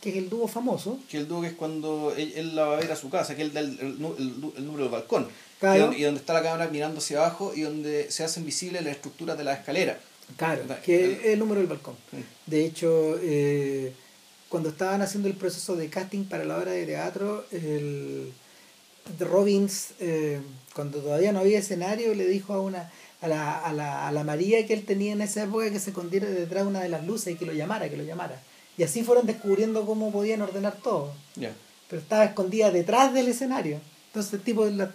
que es el dúo famoso, Que el dúo que es cuando él, él la va a ver a su casa, que es el, del- el, el el número del balcón. Claro. Y, donde, y donde está la cámara mirando hacia abajo y donde se hacen visibles las estructuras de la escalera. Claro, Da- que es el número del balcón. De hecho, eh, cuando estaban haciendo el proceso de casting para la obra de teatro, el Robbins, eh, cuando todavía no había escenario, le dijo a una a la, a, la, a la María que él tenía en esa época que se escondiera detrás de una de las luces y que lo llamara, que lo llamara. Y así fueron descubriendo cómo podían ordenar todo. Pero estaba escondida detrás del escenario. Entonces el tipo la-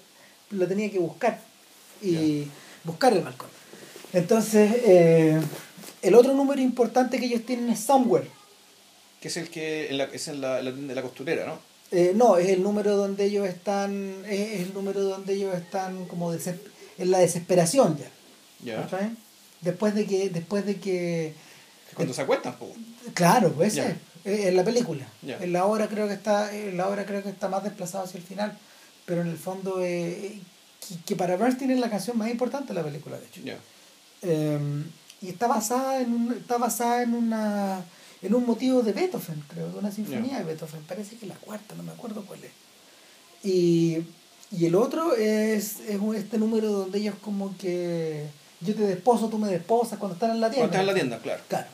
lo tenía que buscar y buscar el balcón. Entonces, eh, el otro número importante que ellos tienen es Somewhere. Que es el que en la, es en la, la, costurera, ¿no? Eh, no, es el número donde ellos están, es el número donde ellos están como en la desesperación ya. Ya. ¿cachai? Después de que, después de que, Cuando se acuestan, po. Claro, ese, eh, en la película. En la obra creo que está, en la obra creo que está más desplazado hacia el final, pero en el fondo eh, que, que para Bernstein es la canción más importante de la película, de hecho. Eh, y está basada en un- está basada en una en un motivo de Beethoven creo de una sinfonía de Beethoven parece que la cuarta no me acuerdo cuál es y Y el otro es, es un- este número donde ellos como que yo te desposo, tú me desposas cuando están en la tienda. Cuando estás en la tienda, claro. Claro.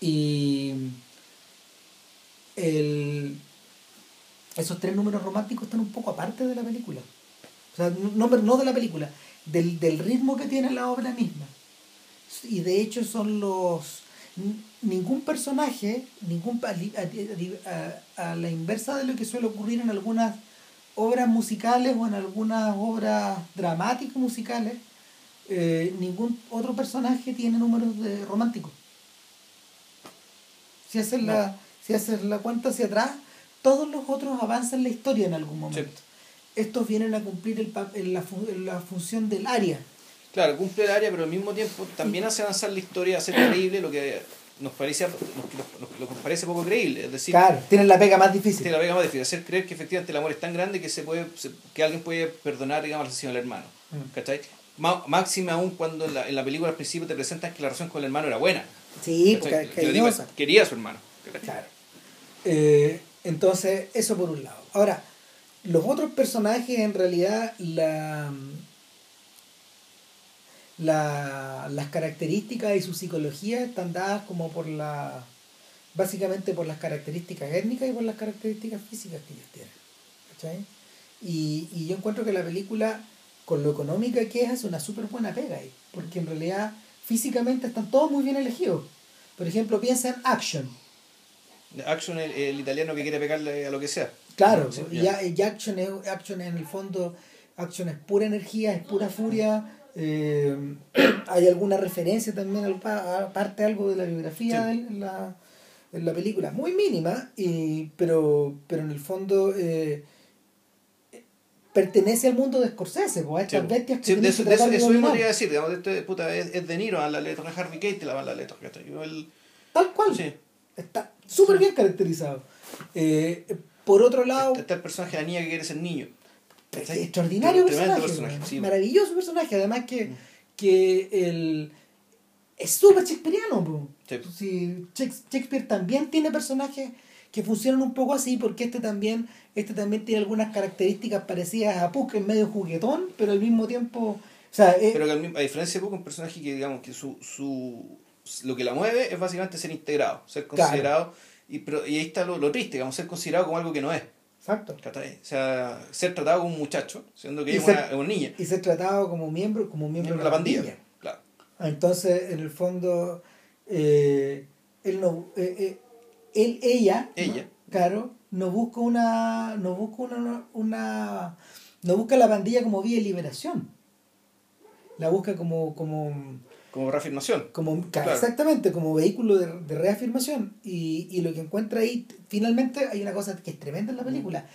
Y el, esos tres números románticos están un poco aparte de la película. O sea, no, de la película, del, del ritmo que tiene la obra misma. Y de hecho son los... Ningún personaje, ningún a, la inversa de lo que suele ocurrir en algunas obras musicales o en algunas obras dramáticas musicales, eh, ningún otro personaje tiene números románticos. Si haces la, si haces la cuenta hacia atrás, todos los otros avanzan la historia en algún momento. Estos vienen a cumplir el, la, la función del área. Claro, cumple el área, pero al mismo tiempo también hace avanzar la historia, hace creíble lo que nos parece, lo que nos- parece poco creíble. Es decir, Claro, tienen la pega más difícil. tiene la pega más difícil, hacer creer que efectivamente el amor es tan grande que se puede que alguien puede perdonar digamos, al asesino del hermano. Mm. ¿Cachai? Má- Máxima aún cuando en la, en la película al principio te presentan que la relación con el hermano era buena. Sí, porque cariñosa. quería a su hermano. Claro. Eh, entonces, eso por un lado. Ahora, los otros personajes, en realidad, la, la, las características y su psicología están dadas como por la. básicamente por las características étnicas y por las características físicas que ellos tienen. ¿cachai? Y, y yo encuentro que la película, con lo económica que es, hace una súper buena pega ahí. Porque en realidad, físicamente están todos muy bien elegidos. Por ejemplo, piensa en Action. Action el, el italiano que quiere pegarle a lo que sea. Claro, Sí, y, action, es, action en el fondo, action es pura energía, es pura furia. eh, hay alguna referencia también, al- pa- aparte algo de la biografía Sí. de en la, en la película, muy mínima, y, pero, pero en el fondo eh, pertenece al mundo de Scorsese, pues, a Sí, estas bestias que sí, de eso, que de eso, de eso mismo decir, digamos, este, puta, es, es De Niro a la letra de Harvey Keitel a la letra. el- Tal cual, sí. está súper bien caracterizado. Eh, por otro lado, Está el personaje de la niña que quiere ser niño. ¿cachai? extraordinario personaje, personaje, maravilloso personaje además que, Mm. que el es súper shakespeariano Shakes- Shakespeare también tiene personajes que funcionan un poco así porque este también este también tiene algunas características parecidas a Puck es medio juguetón pero al mismo tiempo o sea eh, Pero que a diferencia de poco, un personaje que digamos que su, su lo que la mueve es básicamente ser integrado, ser Claro. considerado y, pero, y ahí está lo, lo triste, digamos, ser considerado como algo que no es. exacto. O sea, ser tratado como un muchacho, siendo que Y es ser- una, una niña. y ser tratado como miembro como miembro, Miembro de la pandilla. Claro. Entonces, en el fondo, eh, él no, eh, él, ella, ¿no? Claro, no busca una, no busca una, una, no busca la pandilla como vía de liberación, la busca como, como, Como reafirmación. como Claro. exactamente, como vehículo de, de reafirmación y, y lo que encuentra ahí, finalmente hay una cosa que es tremenda en la película,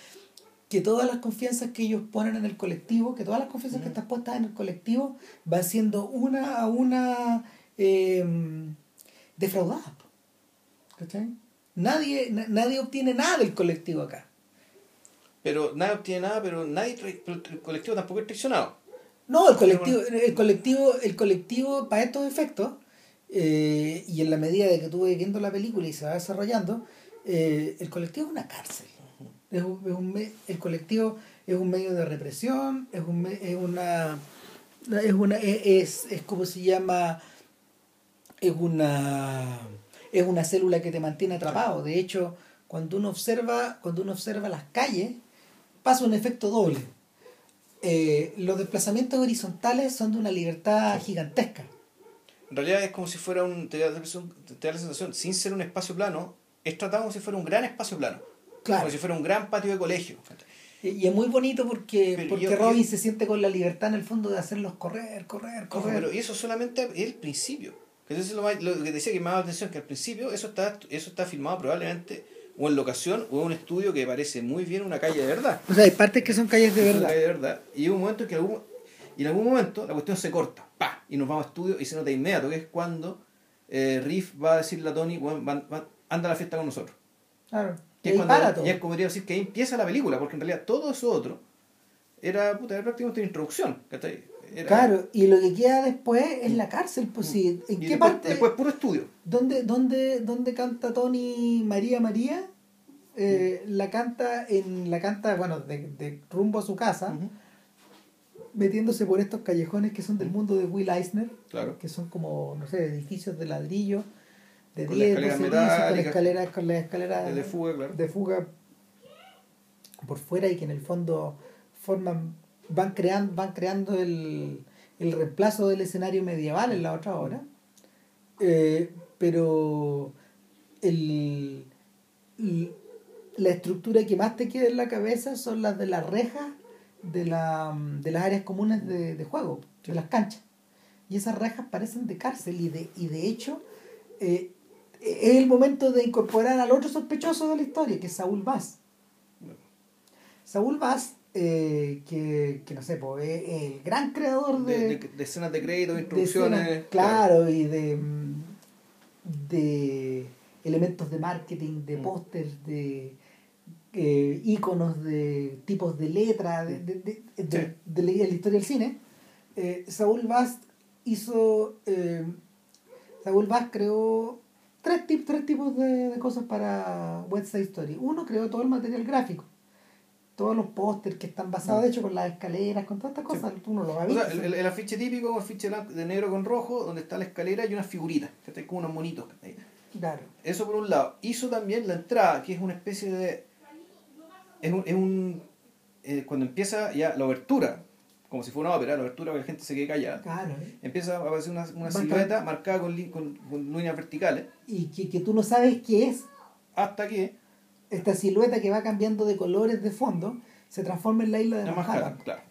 que todas las confianzas que ellos ponen en el colectivo, que todas las confianzas que Ujú. están puestas en el colectivo van siendo una a una eh, defraudadas. ¿Cachai? Nadie, na- nadie obtiene nada del colectivo acá. Pero nadie obtiene nada, pero nadie pero el colectivo tampoco es traicionado. No, el colectivo, el colectivo, el colectivo para estos efectos, eh, y en la medida de que tú vas viendo la película y se va desarrollando, eh, el colectivo es una cárcel. Es un, es un el colectivo es un medio de represión, es un es una es una es, es como se llama es una es una célula que te mantiene atrapado. De hecho, cuando uno observa, cuando uno observa las calles, pasa un efecto doble. Eh, los desplazamientos horizontales son de una libertad gigantesca. En realidad es como si fuera un. Te da, la sensación, sin ser un espacio plano, es tratado como si fuera un gran espacio plano. Claro. Como si fuera un gran patio de colegio. Y es muy bonito porque, Pero porque yo- Robin yo- se siente con la libertad en el fondo de hacerlos correr, correr, Ojo, correr. pero eso solamente es el principio. Que eso es lo, más- lo que decía que me daba la atención, que al principio eso está, eso está filmado probablemente o en locación o en un estudio que parece muy bien una calle de verdad. O sea, hay partes que son calles de verdad. calle de verdad. Y llega un momento en que algún, y en algún momento la cuestión se corta. ¡pa! Y nos vamos a estudio y se nota inmediato que es cuando eh, Riff va a decirle a Tony, "Bueno, van- van- anda a la fiesta con nosotros. Claro. Y Y es cuando- para todo. y es como diría decir que ahí empieza la película, porque en realidad todo eso otro era, puta, era prácticamente una introducción. ¿cachai? Era- Claro, y lo que queda después es la cárcel. Pues sí, ¿en y qué después, parte? después puro estudio. ¿Dónde, dónde, dónde canta Tony María María? eh, la canta en la canta, bueno, de, de rumbo a su casa, metiéndose por estos callejones que son del mundo de Will Eisner, Claro. que son como, no sé, edificios de ladrillo, de Con la 10, escalera 12 pisos, con la escalera, con la escalera De fuga, claro. de fuga por fuera y que en el fondo forman van creando van creando el, el reemplazo del escenario medieval en la otra obra Eh, pero el, el- la estructura que más te queda en la cabeza son las de las rejas de, la, de las áreas comunes de, de juego, de las canchas. Y esas rejas parecen de cárcel y de, y de hecho eh, es el momento de incorporar al otro sospechoso de la historia, que es Saúl Vaz. Saúl Vaz, eh, que, que no sé, pues, es el gran creador De, de, de- de escenas de crédito, de instrucciones. escenas, claro, y de, mm, de elementos de marketing, de Mm. pósters, de eh, íconos, de tipos de letra, de, de, de, de- Sí. de la historia del cine. Eh, Saúl Vaz hizo. eh, Saúl Vaz creó tres, tip- tres tipos de, de cosas para West Side Story. Uno creó todo el material gráfico. Todos los pósters que están basados, Mm. de hecho, con las escaleras, con todas estas cosas, tú no lo vas a O sea, ver. el, el- el afiche típico, un afiche de negro con rojo, donde está la escalera y unas figuritas, que están como unos monitos. Claro. Eso por un lado. Hizo también la entrada, que es una especie de. Es un. Es un eh, cuando empieza ya la obertura, como si fuera una ópera, la obertura para que la gente se quede callada, Claro, ¿eh? empieza a aparecer una, una silueta marcada con, con, con líneas verticales, y que, que tú no sabes qué es hasta que. Esta silueta que va cambiando de colores de fondo se transforma en la isla de La Manhattan. Claro.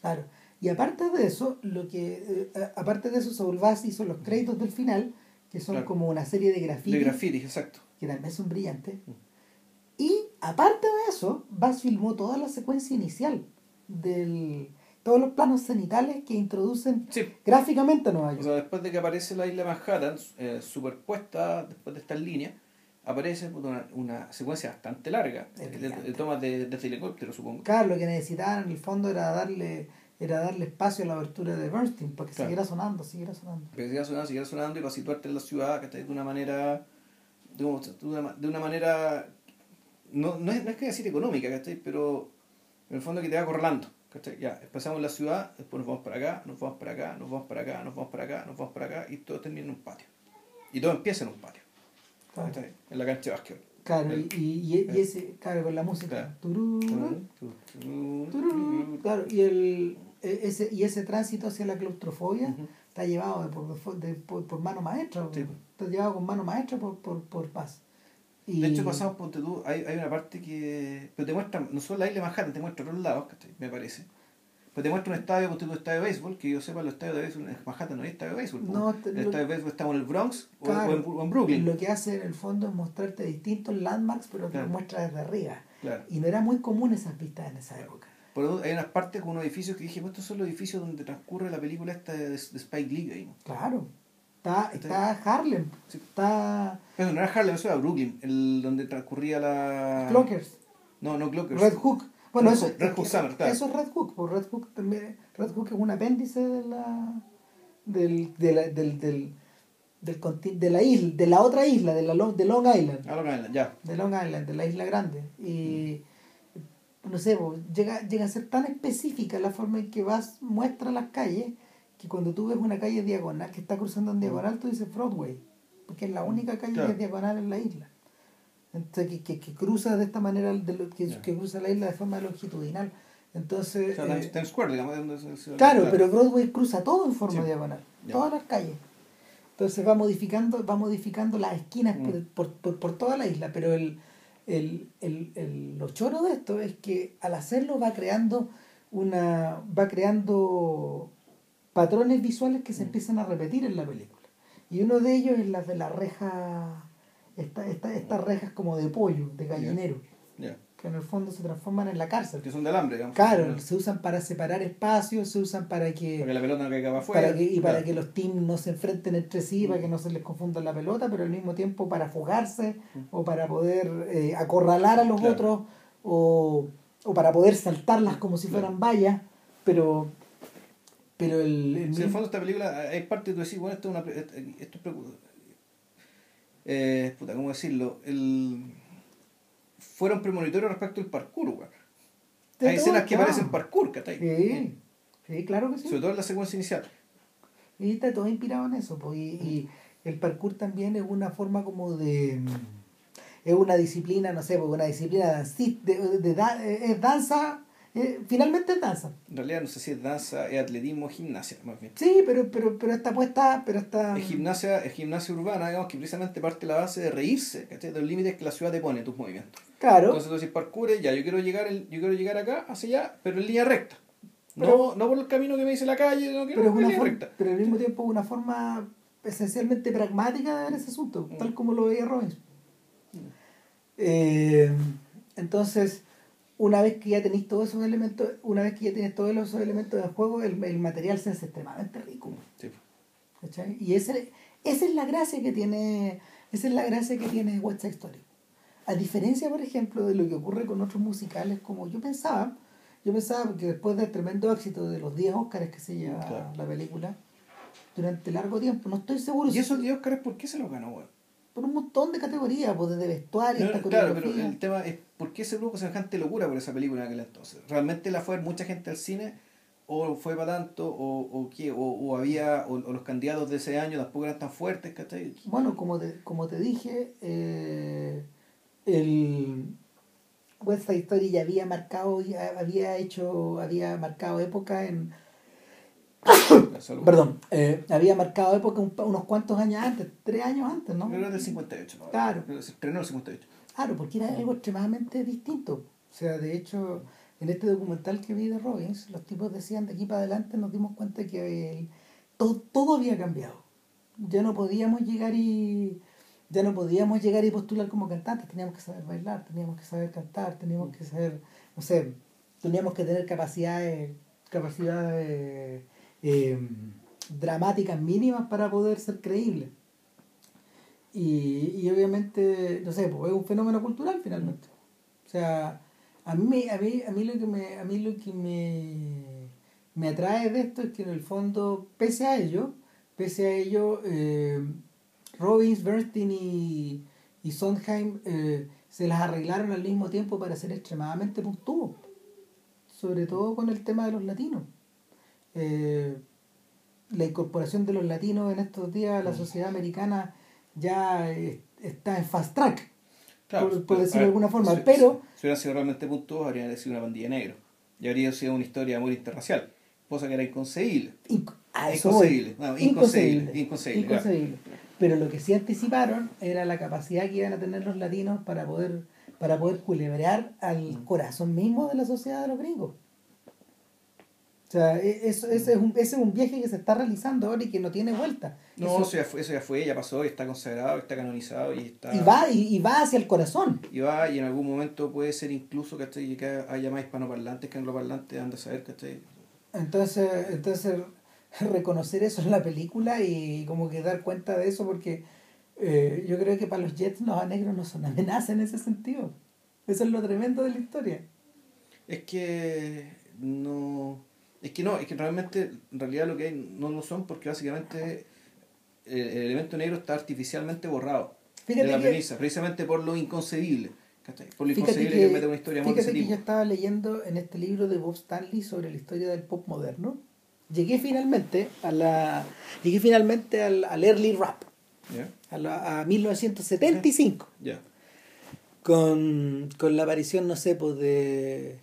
Claro. Y aparte de eso, lo que eh, aparte de eso, Saul Bass hizo los créditos del final, que son Claro. como una serie de grafitis, De grafitis, exacto. que también son brillantes. Mm. Y aparte de eso, Bass filmó toda la secuencia inicial del todos los planos cenitales que introducen Sí. gráficamente a Nueva O York. sea, después de que aparece la isla Manhattan, eh, superpuesta después de estas líneas, aparece una, una secuencia bastante larga de, tomas de, desde helicóptero, supongo. Claro, lo que necesitaban en el fondo era darle era darle espacio a la abertura de Bernstein para que Claro. siguiera sonando, siguiera sonando. Que siga sonando, siguiera sonando y para situarte en la ciudad, ¿cachai? De una manera. De una, de una, manera. No, no, es, no es que decir económica, ¿cachai? Pero en el fondo que te va acorralando. ¿cachai? Ya, empezamos en la ciudad, después nos vamos para acá, nos vamos para acá, nos vamos para acá, nos vamos para acá, nos vamos para acá, y todo termina en un patio. Y todo empieza en un patio, En la cancha de básquetbol. Claro, y, El- y, y- y ese, claro, con la música. Claro. Tururú, tururú, Claro, y el e- ese, y ese tránsito hacia la claustrofobia está llevado de por, de- por, por mano maestra, Sí. está llevado con mano maestra por, por, por paz. Y, De hecho, pasamos, ponte tú, hay, hay una parte que. Pero te muestra, no solo la isla de Manhattan, te muestra otros lados. Me parece. Pero te muestra un estadio, un estadio de béisbol, que yo sepa, los estadios de béisbol en Manhattan no hay estadio de béisbol. po. No, el lo- estadio de béisbol está en el Bronx o- Claro. o, en, o en Brooklyn. lo que hace en el fondo es mostrarte distintos landmarks, pero te Claro. lo muestra desde arriba. Claro. Y no era muy común esas vistas en esa época. Por eso hay unas partes con unos edificios que dije, pues estos son los edificios donde transcurre la película esta de, de Spike Lee. Claro. Está, Está- está Harlem, Sí. está Pero no era Harlem, eso era Brooklyn, el donde transcurría la. Clockers. No, no Clockers. Red Hook. Bueno, Red eso, Red Hook Summer, claro. eso es Red Hook. Pues Red Hook también, Red Hook es un apéndice de la del, de la, del, del, del de la isla, de la otra isla, de la Long, de Long Island, Ah, Long Island, ya. de Long Island, de la isla grande. Y no sé, pues, llega, llega a ser tan específica la forma en que vas, muestra las calles, que cuando tú ves una calle diagonal, que está cruzando en diagonal, tú dices Broadway, porque es la única calle Claro. que es diagonal en la isla. Entonces, que, que, que cruza de esta manera, de lo, que, que cruza la isla de forma longitudinal. Entonces, O sea, eh, Times Square, digamos. donde se- se- claro, pero Broadway cruza todo en forma Sí. diagonal, todas las calles. Entonces va modificando, va modificando las esquinas Mm. por, por, por, por toda la isla, pero el, el, el, el- lo choro de esto es que al hacerlo va creando una va creando patrones visuales que se Mm. empiezan a repetir en la película. Y uno de ellos es la de la reja, esta, esta, estas rejas como de pollo, de gallinero, que en el fondo se transforman en la cárcel. Que son de alambre, digamos. Claro, Para se usan para separar espacios, se usan para que, que la pelota no caiga para afuera. para que y para Claro. que los teams no se enfrenten entre sí, para que no se les confunda la pelota, pero al mismo tiempo para fugarse o para poder eh, acorralar a los Claro. otros o, o para poder saltarlas como si Claro. fueran vallas, pero pero el, el Sí, el fondo esta película hay parte de tú decís, bueno, esto es una... Esto es eh, puta, ¿cómo decirlo? El, fueron premonitorios respecto al parkour, weón. De Hay escenas que parecen parkour, ¿cachai? Sí, sí, claro que sí. Sobre todo en la secuencia inicial. Y está todo inspirado en eso. Pues, y, y el parkour también es una forma como de. Es una disciplina, no sé, pues, una disciplina de, de, da- es danza. Eh, finalmente es danza. En realidad no sé si es danza, es atletismo, gimnasia, más bien. Sí, pero, pero, pero está puesta. Pero está. Es gimnasia, es gimnasia urbana, digamos, que precisamente parte de la base de reírse, ¿cachai? De los límites que la ciudad te pone, tus movimientos. Claro. Entonces tú decís parkour, ya, yo quiero llegar el, yo quiero llegar acá, hacia allá, pero en línea recta. No, Pero- no por el camino que me dice la calle, no quiero pero, una línea forma, recta. pero al mismo tiempo una forma esencialmente pragmática de ver ese asunto, Mm. tal como lo veía Robbins. Eh, entonces, una vez que ya tenéis todos esos elementos, una vez que ya tienes todos esos elementos del juego, el, el material se hace extremadamente rico. Y ese, esa es la gracia que tiene, esa es la gracia que tiene West Side Story. A diferencia, por ejemplo, de lo que ocurre con otros musicales, como yo pensaba, yo pensaba que después del tremendo éxito de los 10 Oscars que se lleva Claro. la película, durante largo tiempo, no estoy seguro ¿Y esos 10 Oscars por qué se los ganó? Por un montón de categorías, pues desde vestuario No, hasta claro, pero el tema es ¿por qué se produjo semejante locura por esa película en aquel entonces? ¿Realmente la fue mucha gente al cine? ¿O fue para tanto? ¿O, o qué? O, o había, o, o los candidatos de ese año tampoco eran tan fuertes, ¿cachai? Bueno, como te, como te dije, eh, el West Side Story ya había marcado, ya había hecho, había marcado época en, Salud. perdón, eh, había marcado época un unos cuantos años antes, tres años antes, ¿no? Era del 58, ¿no? Claro. Pero Se estrenó en el 58. Claro, porque era algo extremadamente distinto. O sea, de hecho, en este documental que vi de Robbins, los tipos decían de aquí para adelante nos dimos cuenta que el- todo, todo había cambiado. Ya no podíamos llegar y ya no podíamos llegar y postular como cantantes, teníamos que saber bailar, teníamos que saber cantar, teníamos que saber, no sé, teníamos que tener capacidades, capacidades eh, dramáticas mínimas para poder ser creíbles. Y, y obviamente, no sé, pues es un fenómeno cultural finalmente. O sea, a mí, a mí, a mí lo que, me, a mí lo que me, me atrae de esto es que en el fondo, pese a ello, pese a ello, eh, Robbins, Bernstein y, y Sondheim eh, se las arreglaron al mismo tiempo para ser extremadamente puntuos. Sobre todo con el tema de los latinos. Eh, la incorporación de los latinos en estos días a la sociedad americana ya eh, está en fast track, por, por decirlo de alguna forma. si- pero, Si hubieran sido realmente puntuos, habrían sido una pandilla de negro. Y habría sido una historia de amor interracial. Cosa que era inconcebible. inc- a eso voy. Inconcebible. No, inconcebible. Inconcebible. claro. Inconcebible. Pero lo que sí anticiparon era la capacidad que iban a tener los latinos para poder, para poder culebrear al Mm. corazón mismo de la sociedad de los gringos. O sea, e- eso, ese, es un, ese es un viaje que se está realizando ahora y que no tiene vuelta. No, Eso- eso ya, fue, eso ya fue, ya pasó, y está consagrado, está canonizado y está. y, va, y, y va hacia el corazón. y va, y en algún momento puede ser incluso ¿cachai? que haya más hispanoparlantes que angloparlantes, han de saber, ¿cachai? Entonces, entonces reconocer eso en la película y como que dar cuenta de eso porque eh, yo creo que para los Jets los negros no son amenaza en ese sentido. Eso es lo tremendo de la historia. Es que no. Es que no, es que realmente, en realidad lo que hay no lo son porque básicamente el, el elemento negro está artificialmente borrado Fíjate de la que- premisa, precisamente por lo inconcebible. ¿cachai? Por lo inconcebible que, que, mete una historia fíjate que yo tipo. estaba leyendo en este libro de Bob Stanley sobre la historia del pop moderno. Llegué finalmente a la llegué finalmente al, al early rap, ¿Ya? a, la- a 1975. Ya. con, con la aparición, no sé, pues de,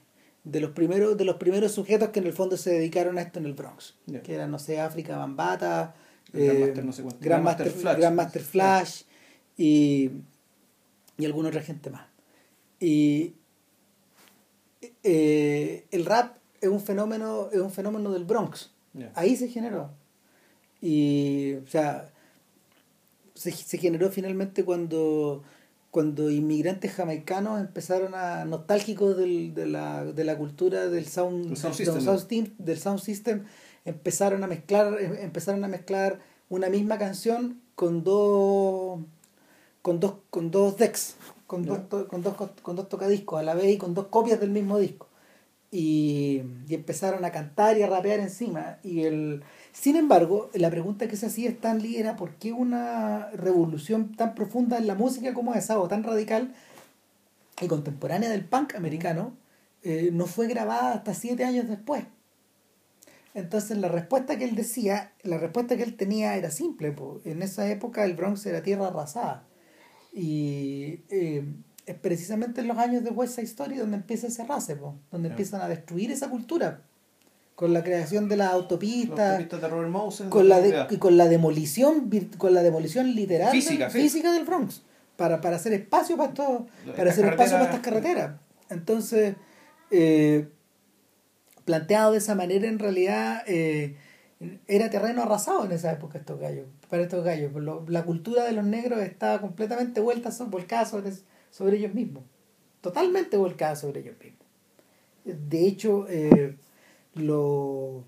de los primeros, de los primeros sujetos que en el fondo se dedicaron a esto en el Bronx. Que eran, no sé, África Bambata, eh, Grandmaster no sé cuánto. Grandmaster Grandmaster Flash. Grandmaster Flash y, y alguna otra gente más. Y eh, el rap es un fenómeno, es un fenómeno del Bronx. Ahí se generó. Y, o sea, se, se generó finalmente cuando, cuando inmigrantes jamaicanos empezaron a, nostálgicos del, de, la, de la cultura del sound, Del sound del system, sound system- del sound system, empezaron a mezclar, em- empezaron a mezclar una misma canción con dos con dos con dos decks, con dos con dos co- con dos tocadiscos a la vez y con dos copias del mismo disco. Y, empezaron a cantar y a rapear encima. Y el, sin embargo, la pregunta que se hacía Stanley era por qué una revolución tan profunda en la música como esa, o tan radical, y contemporánea del punk americano, eh, no fue grabada hasta siete años después. Entonces la respuesta que él decía, la respuesta que él tenía era simple. po. En esa época el Bronx era tierra arrasada. Y eh, es precisamente en los años de West Side Story donde empieza ese race, po, donde empiezan a destruir esa cultura. Con la creación de las autopistas, artistas de Robert Moses. con la, de- y con la demolición con la demolición literal del- Física, sí. física del Bronx para, para hacer espacio para esto, para hacer espacio para carreteras- estas carreteras entonces eh, planteado de esa manera en realidad eh, era terreno arrasado en esa época estos gallos para estos gallos lo- la cultura de los negros estaba completamente vuelta volcada sobre, sobre ellos mismos. Totalmente volcada sobre ellos mismos. De hecho eh, lo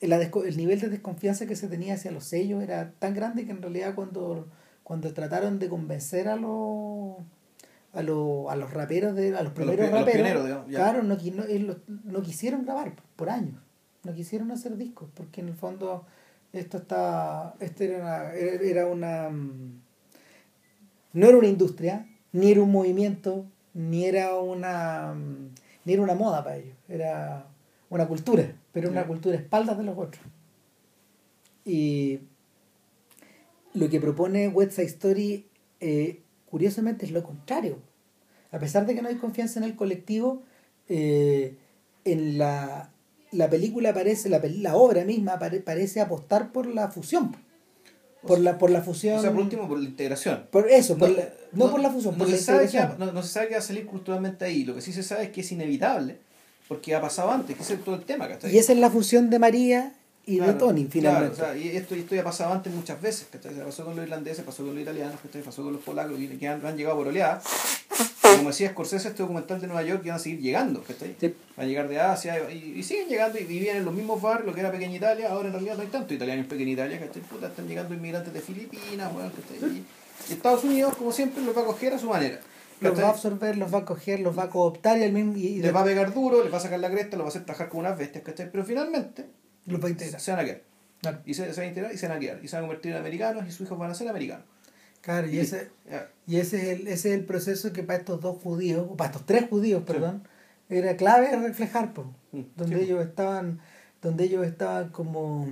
la desco- el nivel de desconfianza que se tenía hacia los sellos era tan grande que en realidad cuando, cuando trataron de convencer a los a los, a los raperos de, a los primeros pi- a los raperos pioneros, claro no, quisieron grabar por años no quisieron hacer discos porque en el fondo esto estaba esto era una, era era una mm, no era una industria ni era un movimiento ni era una ni era una moda para ellos era una cultura pero una cultura a espaldas de los otros. Y lo que propone West Side Story eh, curiosamente es lo contrario. A pesar de que no hay confianza en el colectivo eh, en la, la película parece la, la obra misma pare- parece apostar por la fusión por la por la fusión O sea, por último, por la integración. por eso por No, la- no, por la fusión no por se la sabe va- no, se sabe qué va a salir culturalmente ahí. Lo que sí se sabe es que es inevitable, porque ha pasado antes, que ese es todo el tema, ¿cachai? y esa es la fusión de María y Claro, de Tony finalmente Claro, o sea, y esto, esto ya ha pasado antes muchas veces, ¿cachai? pasó con los irlandeses, pasó con los italianos, ¿cachai? pasó con los polacos, que, que han, han llegado por oleadas. Como decía Scorsese, este documental de Nueva York, van a seguir llegando, ¿cachai? Sí. Van a llegar de Asia y, y siguen llegando y vivían en los mismos barrios, lo que era Pequeña Italia, ahora en realidad no hay tanto italianos en Pequeña Italia, ¿cachai? Puta, están llegando inmigrantes de Filipinas, weón, ¿cachai? Y, y Estados Unidos, como siempre, los va a coger a su manera. los va a absorber los va a coger los va a cooptar y, al mismo, y, y les va a pegar duro, les va a sacar la cresta, los va a hacer trabajar como unas bestias, ¿cachai? Pero finalmente los va a integrar se van a quedar. Claro. Y se, se van a integrar y se van a quedar. Y se van a convertir en americanos y sus hijos van a ser americanos. Claro, y ese, y ese es el, ese es el proceso que para estos dos judíos, o para estos tres judíos, perdón, era clave reflejar, po, Mm, donde sí, ellos estaban, donde ellos estaban como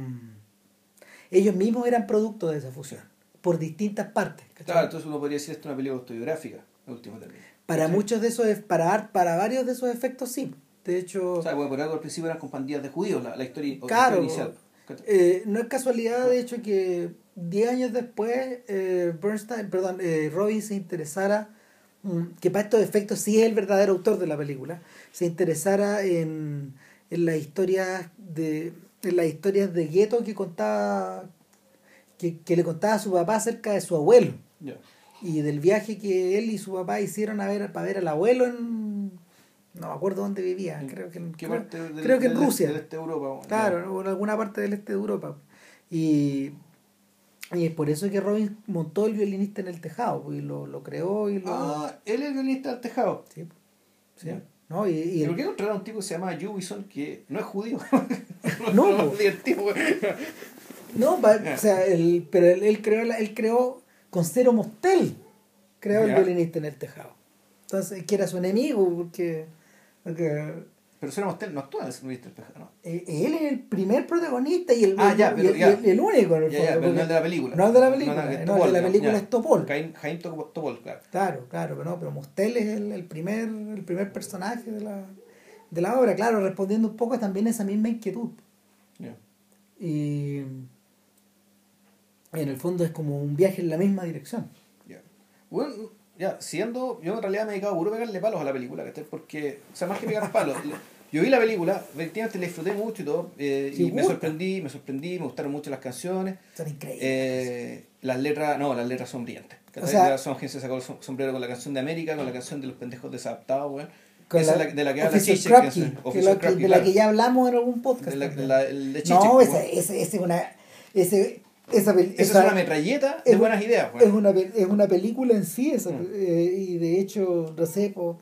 ellos mismos eran producto de esa fusión, por distintas partes. ¿cachai? Claro, entonces uno podría decir esto es una película autobiográfica, en último término. para ¿cachai? muchos de esos, para, ar- para varios de esos efectos sí. De hecho, O sea, bueno, por algo al principio eran con pandillas de judíos, la, la historia, la Claro, historia inicial. Eh, no es casualidad, de hecho, que 10 años después eh, Bernstein, perdón, eh, Robin se interesara, mm, que para estos efectos sí es el verdadero autor de la película, se interesara en, en las historias de en las historias de gueto que contaba que, que le contaba a su papá acerca de su abuelo y del viaje que él y su papá hicieron a ver para ver al abuelo en no me acuerdo dónde vivía, ¿En creo que en, ¿Qué creo- parte del- creo que en Rusia. Del este de Europa. bueno, Claro, en alguna parte del este de Europa. Y, y es por eso que Robin montó el violinista en el tejado, pues, y lo, lo creó y lo... Ah, él es el violinista del tejado. Sí, sí. Ya. ¿No? Y, y ¿Por el- qué encontrar a un tipo que se llama Jubison que no es judío? No, no, güey. no, o sea, él, pero él, él creó, él creó con Cero Mostel, creó el violinista en el tejado. Entonces, que era su enemigo, porque, porque Pero Sora Mostel no actúa en el violinista del tejado, ¿no? eh, él es el primer protagonista y el, Ah, ya, pero el- ya. el- el único en el Ya, fondo, pero no el de la película. No el de la película, no, es el Topol, de la película es Topol. Jaime, Jaime Topol, claro. Claro, claro, pero no, pero Mostel es el, el primer, el primer personaje de la, de la obra, claro, respondiendo un poco también a esa misma inquietud. Ya. Y en el fondo es como un viaje en la misma dirección. Ya. Bueno, ya, siendo, yo en realidad me he dedicado a puro pegarle palos a la película, ¿cachai? Porque, o sea, más que pegar palos, yo vi la película, efectivamente la disfruté mucho y todo, eh, Sí, y me sorprendí, me sorprendí, me gustaron mucho las canciones, Son increíbles. eh, las letras, no, las letras son brillantes. O sea- Son se sacó el som- sombrero con la canción de América, con la canción de los pendejos desadaptados, weón. Con Esa la- es la, de la que habla Chiche, Krupke, que es- que de la que ya hablamos en algún podcast. De la- también. la- el de Chiche, no, pues, esa, esa, esa es una... Esa, Esa esa- es una metralleta de es- buenas ideas, es weón. una, es una película en sí esa, Mm. eh, y de hecho, no sé, po,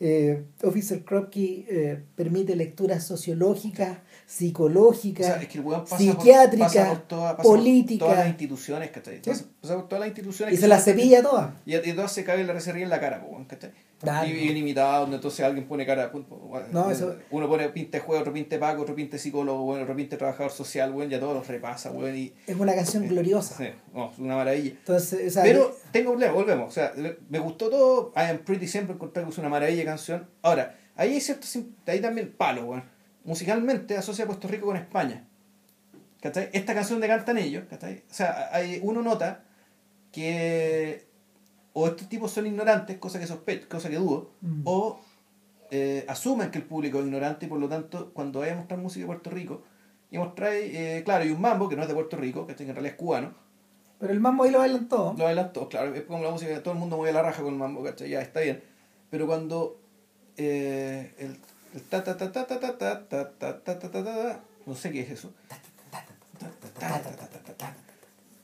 eh, Officer Krupke eh, permite lecturas sociológicas, O sea, es que pasa psiquiátrica, por, pasa por toda- pasa por política. todas las instituciones, ¿cachai? Pasa, por todas las instituciones. Y se la cepilla todas. Y, y todas se caen la se ríen en la cara, ¿cachai? Claro. Y bien imitado, donde entonces alguien pone cara. No, eso- Uno pone pinte juego, otro pinte paco, otro pinte psicólogo, bueno, otro pinte trabajador social, bueno, ya todos los repasa, bueno, y. Es una canción gloriosa. Sí, no, es una maravilla. Entonces, o sea, Pero tengo problema, volvemos. O sea, me gustó todo. I am pretty siempre encontré que es una maravilla de canción. Ahora, ahí hay cierto. Ahí también palo, weón. Musicalmente asocia a Puerto Rico con España. ¿Cachai? Esta canción de cantan ellos, ¿cachai? O sea, hay, uno nota que. O estos tipos son ignorantes, cosa que sospecho, cosa que dudo, Mm. o eh, asumen que el público es ignorante y por lo tanto, cuando vaya a mostrar música de Puerto Rico, y mostráis, eh, claro, y un mambo que no es de Puerto Rico, que en realidad es cubano, pero el mambo ahí lo bailan todo. lo bailan todos, claro, es como la música todo el mundo mueve la raja con el mambo, ¿cachai? Ya está bien. Pero cuando eh, el ta ta ta ta ta ta ta ta ta ta ta ta ta no sé qué es eso.